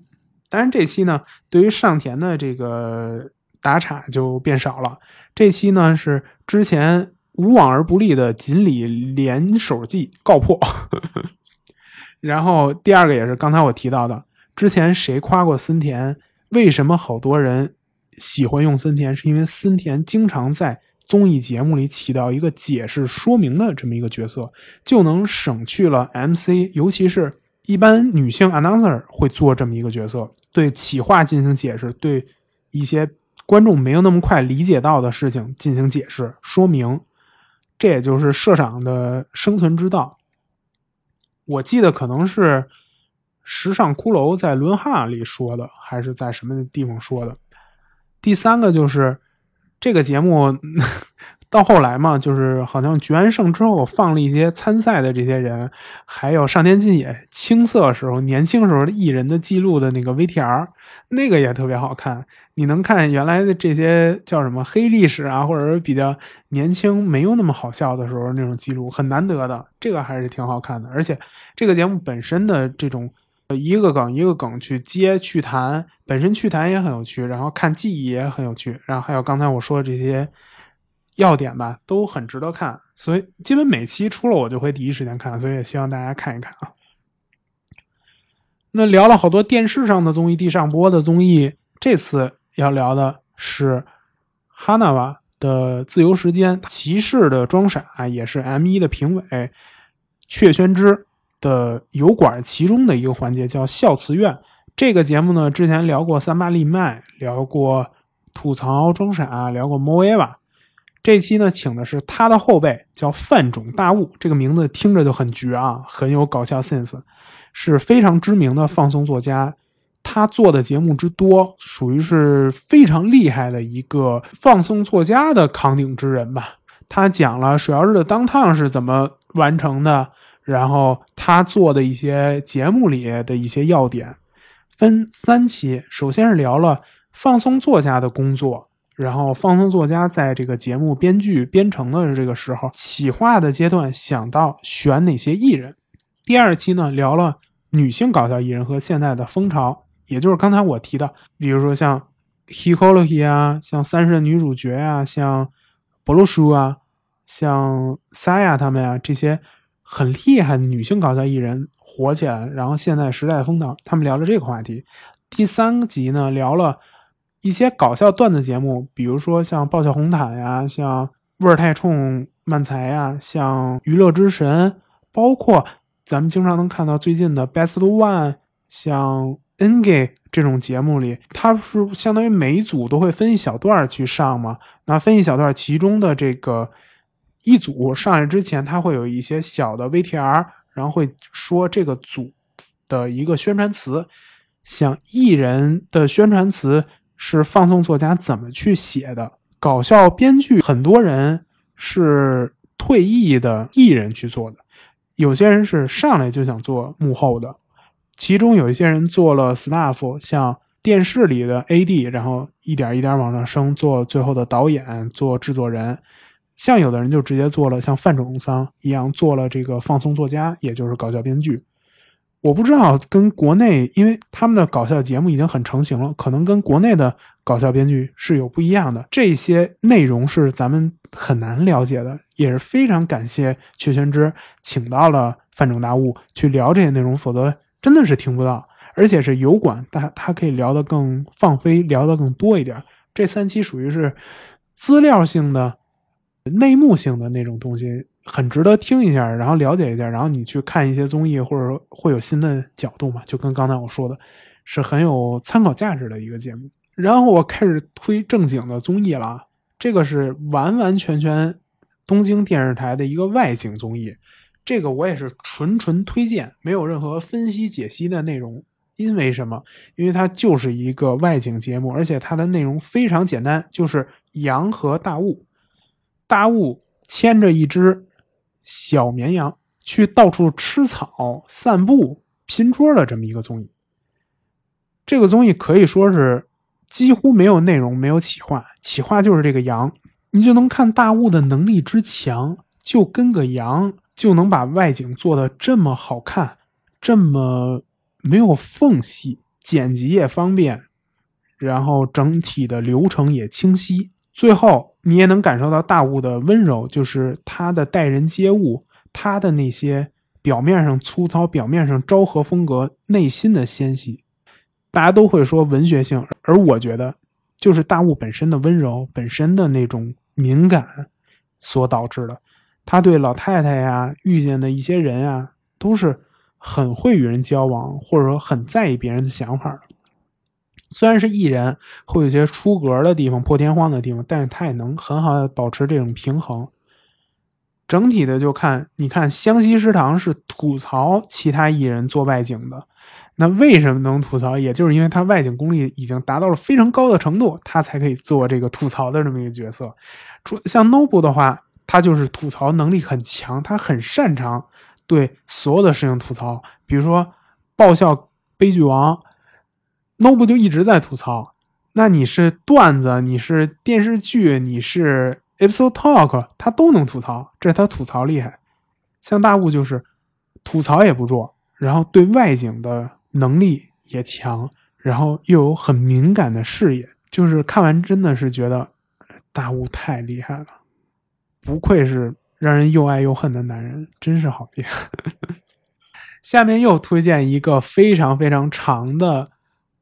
当然这期呢，对于上田的这个打岔就变少了。这期呢是之前无往而不利的锦鲤联手记告破。然后第二个也是刚才我提到的，之前谁夸过森田？为什么好多人喜欢用森田？是因为森田经常在。综艺节目里起到一个解释说明的这么一个角色，就能省去了 MC，尤其是一般女性 announcer 会做这么一个角色，对企划进行解释，对一些观众没有那么快理解到的事情进行解释说明，这也就是社长的生存之道。我记得可能是时尚骷髅在伦汉里说的，还是在什么地方说的。第三个就是。这个节目到后来嘛，就是好像决完胜之后放了一些参赛的这些人，还有上天进也青涩时候、年轻时候的艺人的记录的那个 VTR，那个也特别好看。你能看原来的这些叫什么黑历史啊，或者是比较年轻没有那么好笑的时候那种记录，很难得的。这个还是挺好看的，而且这个节目本身的这种。一个梗一个梗去接去谈，本身去谈也很有趣，然后看记忆也很有趣，然后还有刚才我说的这些要点吧，都很值得看。所以基本每期出了我就会第一时间看，所以也希望大家看一看啊。那聊了好多电视上的综艺，地上播的综艺，这次要聊的是哈娜瓦的自由时间，骑士的装傻也是 M 一的评委，阙宣之。的油管其中的一个环节叫孝慈院，这个节目呢，之前聊过三八立麦，聊过吐槽装傻，聊过莫耶瓦。这期呢，请的是他的后辈，叫范种大悟，这个名字听着就很绝啊，很有搞笑 sense，是非常知名的放送作家，他做的节目之多，属于是非常厉害的一个放送作家的扛鼎之人吧。他讲了水曜日的当趟是怎么完成的，然后他做的一些节目里的一些要点，分三期。首先是聊了放松作家的工作，然后放松作家在这个节目编剧编程的这个时候，企划的阶段想到选哪些艺人。第二期呢，聊了女性搞笑艺人和现在的风潮。也就是刚才我提的，比如说像 Hikology 啊，像三十的女主角啊，像博鲁舒啊，像 Saya 他们啊，这些很厉害的女性搞笑艺人火起来，然后现在时代风潮，他们聊了这个话题。第三集呢，聊了一些搞笑段子节目，比如说像爆笑红毯呀，像味儿太冲漫才呀，像娱乐之神，包括咱们经常能看到最近的 Best One，像。N g a 这种节目里，它是相当于每一组都会分一小段去上嘛？那分一小段，其中的这个一组上来之前，他会有一些小的 VTR，然后会说这个组的一个宣传词。像艺人的宣传词是放送作家怎么去写的？搞笑编剧很多人是退役的艺人去做的，有些人是上来就想做幕后的。其中有一些人做了 staff，像电视里的 AD，然后一点一点往上升，做最后的导演，做制作人。像有的人就直接做了像范仲桑一样，做了这个放松作家，也就是搞笑编剧。我不知道跟国内，因为他们的搞笑节目已经很成型了，可能跟国内的搞笑编剧是有不一样的。这些内容是咱们很难了解的，也是非常感谢阙玄之请到了范仲大悟去聊这些内容，否则。真的是听不到，而且是油管，他他可以聊得更放飞，聊得更多一点。这三期属于是资料性的、内幕性的那种东西，很值得听一下，然后了解一下，然后你去看一些综艺，或者说会有新的角度嘛？就跟刚才我说的，是很有参考价值的一个节目。然后我开始推正经的综艺了，这个是完完全全东京电视台的一个外景综艺。这个我也是纯纯推荐，没有任何分析解析的内容。因为什么？因为它就是一个外景节目，而且它的内容非常简单，就是羊和大雾，大雾牵着一只小绵羊去到处吃草、散步、拼桌的这么一个综艺。这个综艺可以说是几乎没有内容，没有企划，企划就是这个羊，你就能看大雾的能力之强，就跟个羊。就能把外景做的这么好看，这么没有缝隙，剪辑也方便，然后整体的流程也清晰。最后你也能感受到大雾的温柔，就是他的待人接物，他的那些表面上粗糙、表面上昭和风格，内心的纤细。大家都会说文学性，而我觉得就是大雾本身的温柔，本身的那种敏感所导致的。他对老太太呀，遇见的一些人呀，都是很会与人交往，或者说很在意别人的想法。虽然是艺人，会有些出格的地方、破天荒的地方，但是他也能很好的保持这种平衡。整体的就看，你看湘西食堂是吐槽其他艺人做外景的，那为什么能吐槽？也就是因为他外景功力已经达到了非常高的程度，他才可以做这个吐槽的这么一个角色。出像 Noble 的话。他就是吐槽能力很强，他很擅长对所有的事情吐槽。比如说爆笑悲剧王，Nob 就一直在吐槽。那你是段子，你是电视剧，你是 episode talk，他都能吐槽，这是他吐槽厉害。像大雾就是吐槽也不弱，然后对外景的能力也强，然后又有很敏感的视野，就是看完真的是觉得大雾太厉害了。不愧是让人又爱又恨的男人，真是好厉害！下面又推荐一个非常非常长的，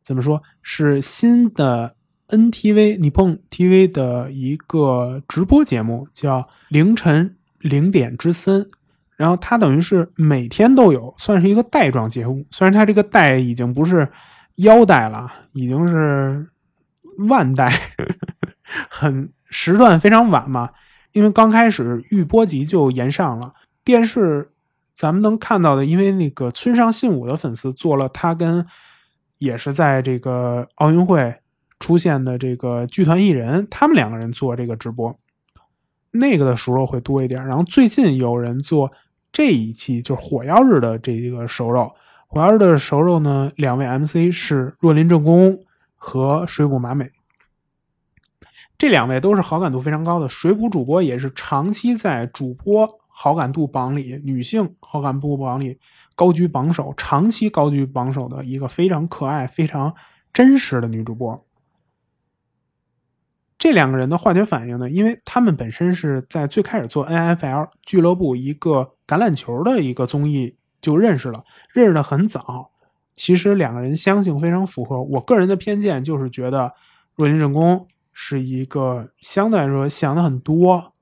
怎么说是新的 NTV 你碰 TV 的一个直播节目，叫凌晨零点之森。然后它等于是每天都有，算是一个带状节目。虽然它这个带已经不是腰带了，已经是腕带，很时段非常晚嘛。因为刚开始预播集就延上了，电视咱们能看到的，因为那个村上信五的粉丝做了他跟也是在这个奥运会出现的这个剧团艺人，他们两个人做这个直播，那个的熟肉会多一点。然后最近有人做这一期就是火药日的这一个熟肉，火药日的熟肉呢，两位 MC 是若林正宫和水谷麻美，这两位都是好感度非常高的水谷主播，也是长期在主播好感度榜里，女性好感度榜里。高居榜首，长期高居榜首的一个非常可爱、非常真实的女主播。这两个人的化学反应呢？因为他们本身是在最开始做 NFL 俱乐部一个橄榄球的一个综艺就认识了，认识的很早。其实两个人相性非常符合。我个人的偏见就是觉得若林正宫是一个相对来说想的很多，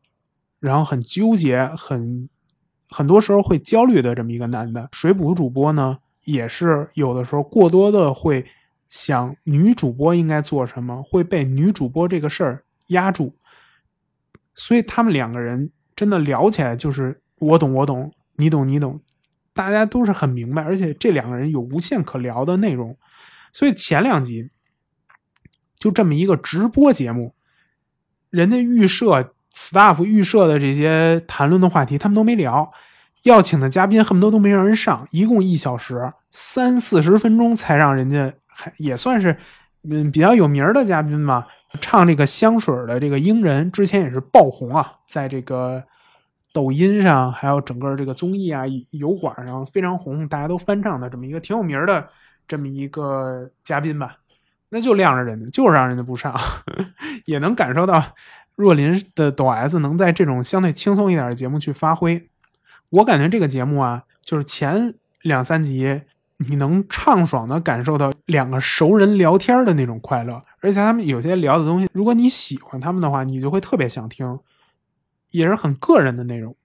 然后很纠结、很。很多时候会焦虑的这么一个男的，水补主播呢，也是有的时候过多的会想女主播应该做什么，会被女主播这个事儿压住，所以他们两个人真的聊起来就是我懂我懂，你懂你懂，大家都是很明白，而且这两个人有无限可聊的内容，所以前两集就这么一个直播节目，人家预设。Staff 预设的这些谈论的话题，他们都没聊。要请的嘉宾恨不得都没让人上，一共一小时三四十分钟才让人家，还也算是嗯比较有名的嘉宾吧。唱这个香水的这个英人之前也是爆红啊，在这个抖音上还有整个这个综艺啊油管上非常红，大家都翻唱的这么一个挺有名的这么一个嘉宾吧。那就晾着人家，就是让人家不上，也能感受到。若琳的抖 S 能在这种相对轻松一点的节目去发挥，我感觉这个节目啊，就是前两三集你能畅爽的感受到两个熟人聊天的那种快乐，而且他们有些聊的东西，如果你喜欢他们的话，你就会特别想听，也是很个人的内容，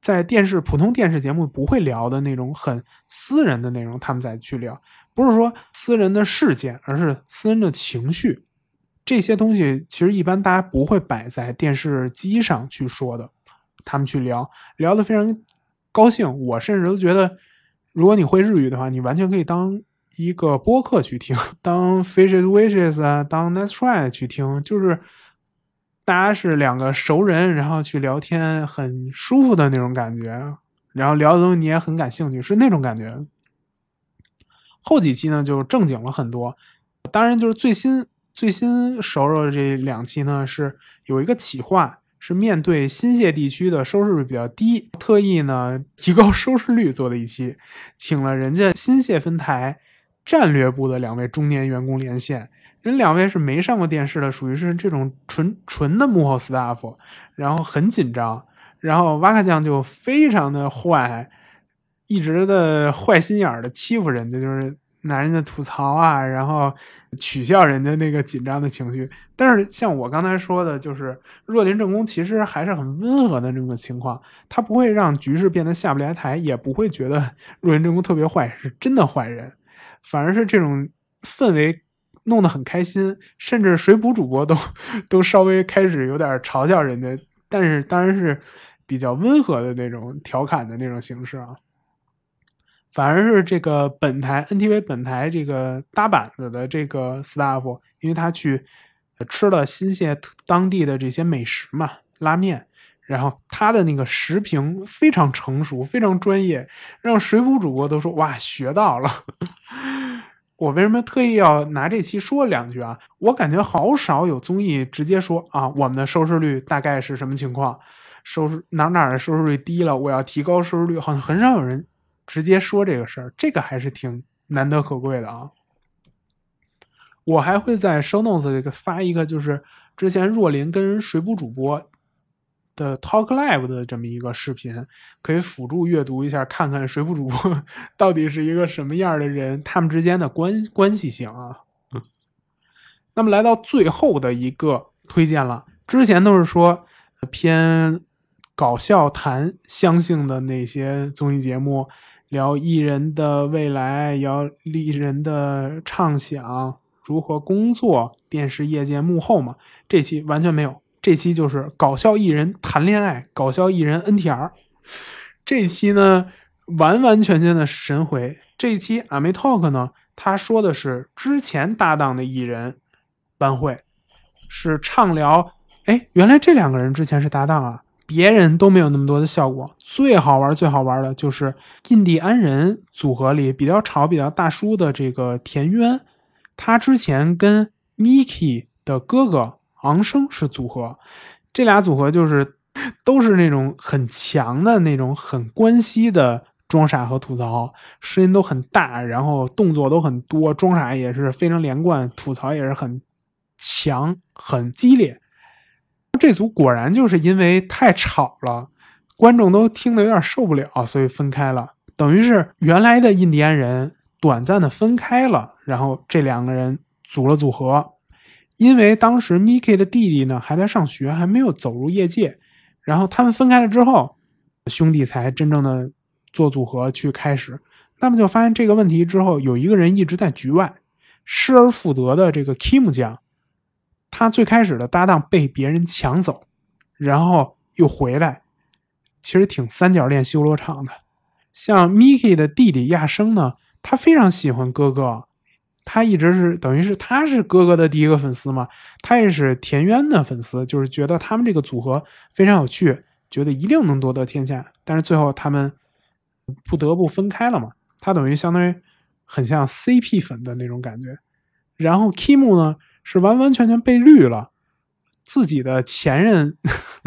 在电视普通电视节目不会聊的那种很私人的内容，他们再去聊，不是说私人的事件，而是私人的情绪。这些东西其实一般大家不会摆在电视机上去说的，他们去聊聊的非常高兴。我甚至都觉得，如果你会日语的话，你完全可以当一个播客去听，当 Fishes Wishes 啊，当 Nice Try 去听，就是大家是两个熟人，然后去聊天，很舒服的那种感觉。然后聊的东西你也很感兴趣，是那种感觉。后几期呢就正经了很多，当然就是最新。最新熟肉的这两期呢，是有一个企划，是面对新泻地区的收视率比较低，特意呢提高收视率做的一期，请了人家新泻分台战略部的两位中年员工连线，人两位是没上过电视的，属于是这种纯纯的幕后 staff，然后很紧张，然后瓦卡酱就非常的坏，一直的坏心眼的欺负人家，就是拿人家吐槽啊，然后。取笑人家那个紧张的情绪，但是像我刚才说的，就是若林正宫其实还是很温和的这种情况，他不会让局势变得下不来台，也不会觉得 若林正宫特别坏，是真的坏人，反而是这种氛围弄得很开心，甚至水补主播都都稍微开始有点嘲笑人家，但是当然是比较温和的那种调侃的那种形式啊。反而是这个本台 NTV 本台这个搭板子的这个 staff，因为他去吃了新泻当地的这些美食嘛，拉面，然后他的那个食评非常成熟，非常专业，让水浒主播都说哇学到了。我为什么特意要拿这期说两句啊？我感觉好少有综艺直接说啊，我们的收视率大概是什么情况，收视哪哪的收视率低了，我要提高收视率，好像很少有人。直接说这个事儿，这个还是挺难得可贵的啊！我还会在 show notes 这个发一个，就是之前若琳跟水补主播的 talk live 的这么一个视频，可以辅助阅读一下，看看水补主播 到底是一个什么样的人，他们之间的关关系性啊。那么来到最后的一个推荐了，之前都是说偏搞笑谈相性的那些综艺节目。聊艺人的未来，聊艺人的畅想，如何工作，电视业界幕后嘛？这期完全没有，这期就是搞笑艺人谈恋爱，搞笑艺人 NTR。这期呢，完完全全的神回。这期 a m e Talk 呢，他说的是之前搭档的艺人班会，是畅聊。哎，原来这两个人之前是搭档啊！别人都没有那么多的效果。最好玩、最好玩的就是印第安人组合里比较吵、比较大叔的这个田渊，他之前跟 Miki 的哥哥昂生是组合，这俩组合就是 都是那种很强的那种很关系的装傻和吐槽，声音都很大，然后动作都很多，装傻也是非常连贯，吐槽也是很强、很激烈。这组果然就是因为太吵了，观众都听得有点受不了，所以分开了。等于是原来的印第安人短暂的分开了，然后这两个人组了组合。因为当时 Miki 的弟弟呢还在上学，还没有走入业界，然后他们分开了之后，兄弟才真正的做组合去开始。那么就发现这个问题之后，有一个人一直在局外，失而复得的这个 Kim 酱。他最开始的搭档被别人抢走，然后又回来，其实挺三角恋修罗场的。像 Miki 的弟弟亚生呢，他非常喜欢哥哥，他一直是等于是他是哥哥的第一个粉丝嘛，他也是田渊的粉丝，就是觉得他们这个组合非常有趣，觉得一定能夺得天下。但是最后他们不得不分开了嘛，他等于相当于很像 CP 粉的那种感觉。然后 Kim 呢？是完完全全被绿了，自己的前任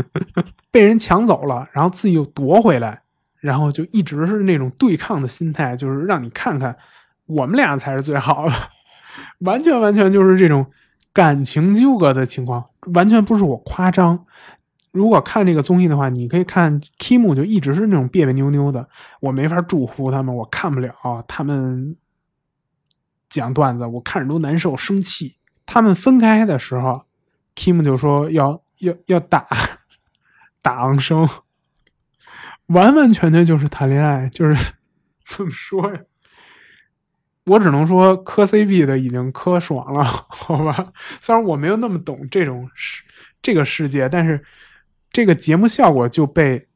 被人抢走了，然后自己又夺回来，然后就一直是那种对抗的心态，就是让你看看我们俩才是最好的，完全完全就是这种感情纠葛的情况，完全不是我夸张。如果看这个综艺的话，你可以看 Kim 就一直是那种别别扭扭的，我没法祝福他们，我看不了他们讲段子，我看着都难受，生气。他们分开的时候，Kim 就说要要要打 打昂生，完完全全就是谈恋爱，就是怎么说呀？我只能说磕 CP 的已经磕爽了，好吧？虽然我没有那么懂这种世这个世界，但是这个节目效果就被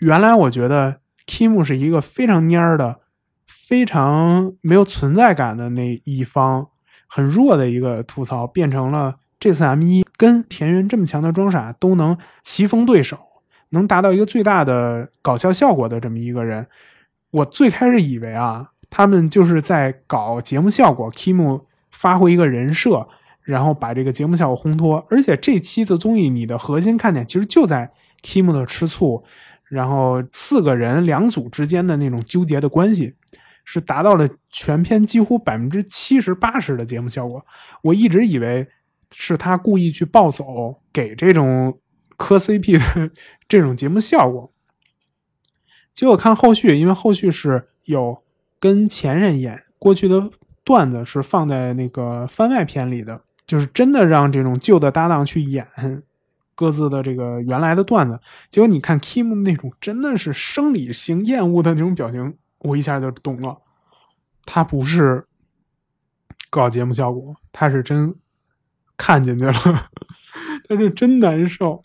原来我觉得 Kim 是一个非常蔫的、非常没有存在感的那一方。很弱的一个吐槽，变成了这次 M 一跟田园这么强的装傻都能棋逢对手，能达到一个最大的搞笑效果的这么一个人。我最开始以为啊，他们就是在搞节目效果，Kim 发挥一个人设，然后把这个节目效果烘托。而且这期的综艺，你的核心看点其实就在 Kim 的吃醋，然后四个人两组之间的那种纠结的关系。是达到了全片几乎百分之七十八十的节目效果。我一直以为是他故意去暴走，给这种磕 CP 的这种节目效果。结果看后续，因为后续是有跟前任演过去的段子，是放在那个番外篇里的，就是真的让这种旧的搭档去演各自的这个原来的段子。结果你看 Kim 那种真的是生理性厌恶的那种表情。我一下就懂了，他不是搞节目效果，他是真看进去了，他是真难受，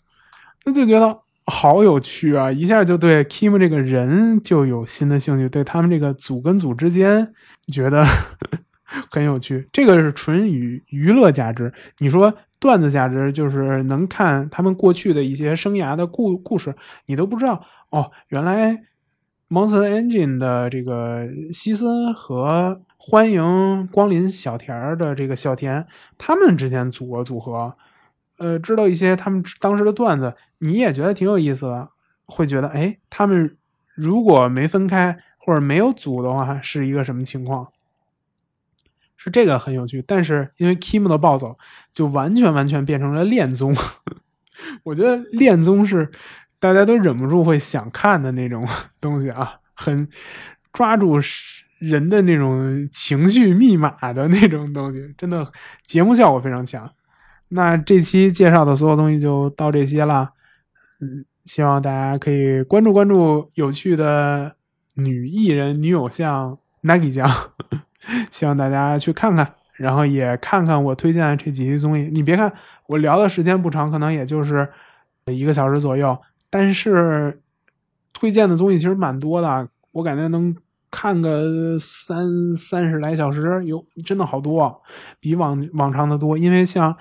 那就觉得好有趣啊！一下就对 Kim 这个人就有新的兴趣，对他们这个组跟组之间觉得 很有趣。这个是纯娱娱乐价值，你说段子价值就是能看他们过去的一些生涯的故故事，你都不知道哦，原来。Monster Engine 的这个西森和欢迎光临小田的这个小田，他们之间组过组合，呃，知道一些他们当时的段子，你也觉得挺有意思的，会觉得，哎，他们如果没分开或者没有组的话，是一个什么情况？是这个很有趣，但是因为 Kim 的暴走，就完全完全变成了恋综。我觉得恋综是。大家都忍不住会想看的那种 东西啊，很抓住人的那种情绪密码的那种东西，真的节目效果非常强。那这期介绍的所有东西就到这些了，嗯，希望大家可以关注关注有趣的女艺人、女偶像 Nagi 酱，希望大家去看看，然后也看看我推荐的这几期综艺。你别看我聊的时间不长，可能也就是一个小时左右。但是推荐的综艺其实蛮多的，我感觉能看个三三十来小时，有真的好多，比往往常的多。因为像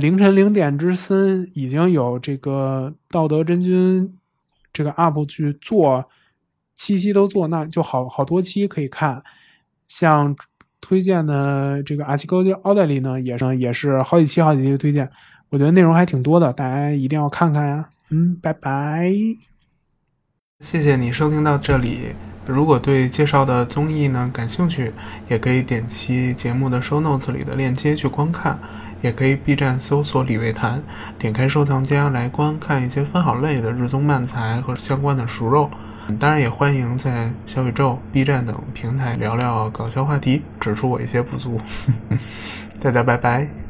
凌晨零点之森已经有这个道德真君这个 UP 去做，七期都做，那就好好多期可以看。像推荐的这个阿奇高奥黛丽呢，也是也是好几期好几期推荐，我觉得内容还挺多的，大家一定要看看呀。嗯，拜拜。谢谢你收听到这里。如果对介绍的综艺呢感兴趣，也可以点击节目的 show notes 里的链接去观看，也可以 B 站搜索李卫谈，点开收藏夹来观看一些分好类的日综漫才和相关的熟肉。当然也欢迎在小宇宙、B 站等平台聊聊搞笑话题，指出我一些不足。大家拜拜。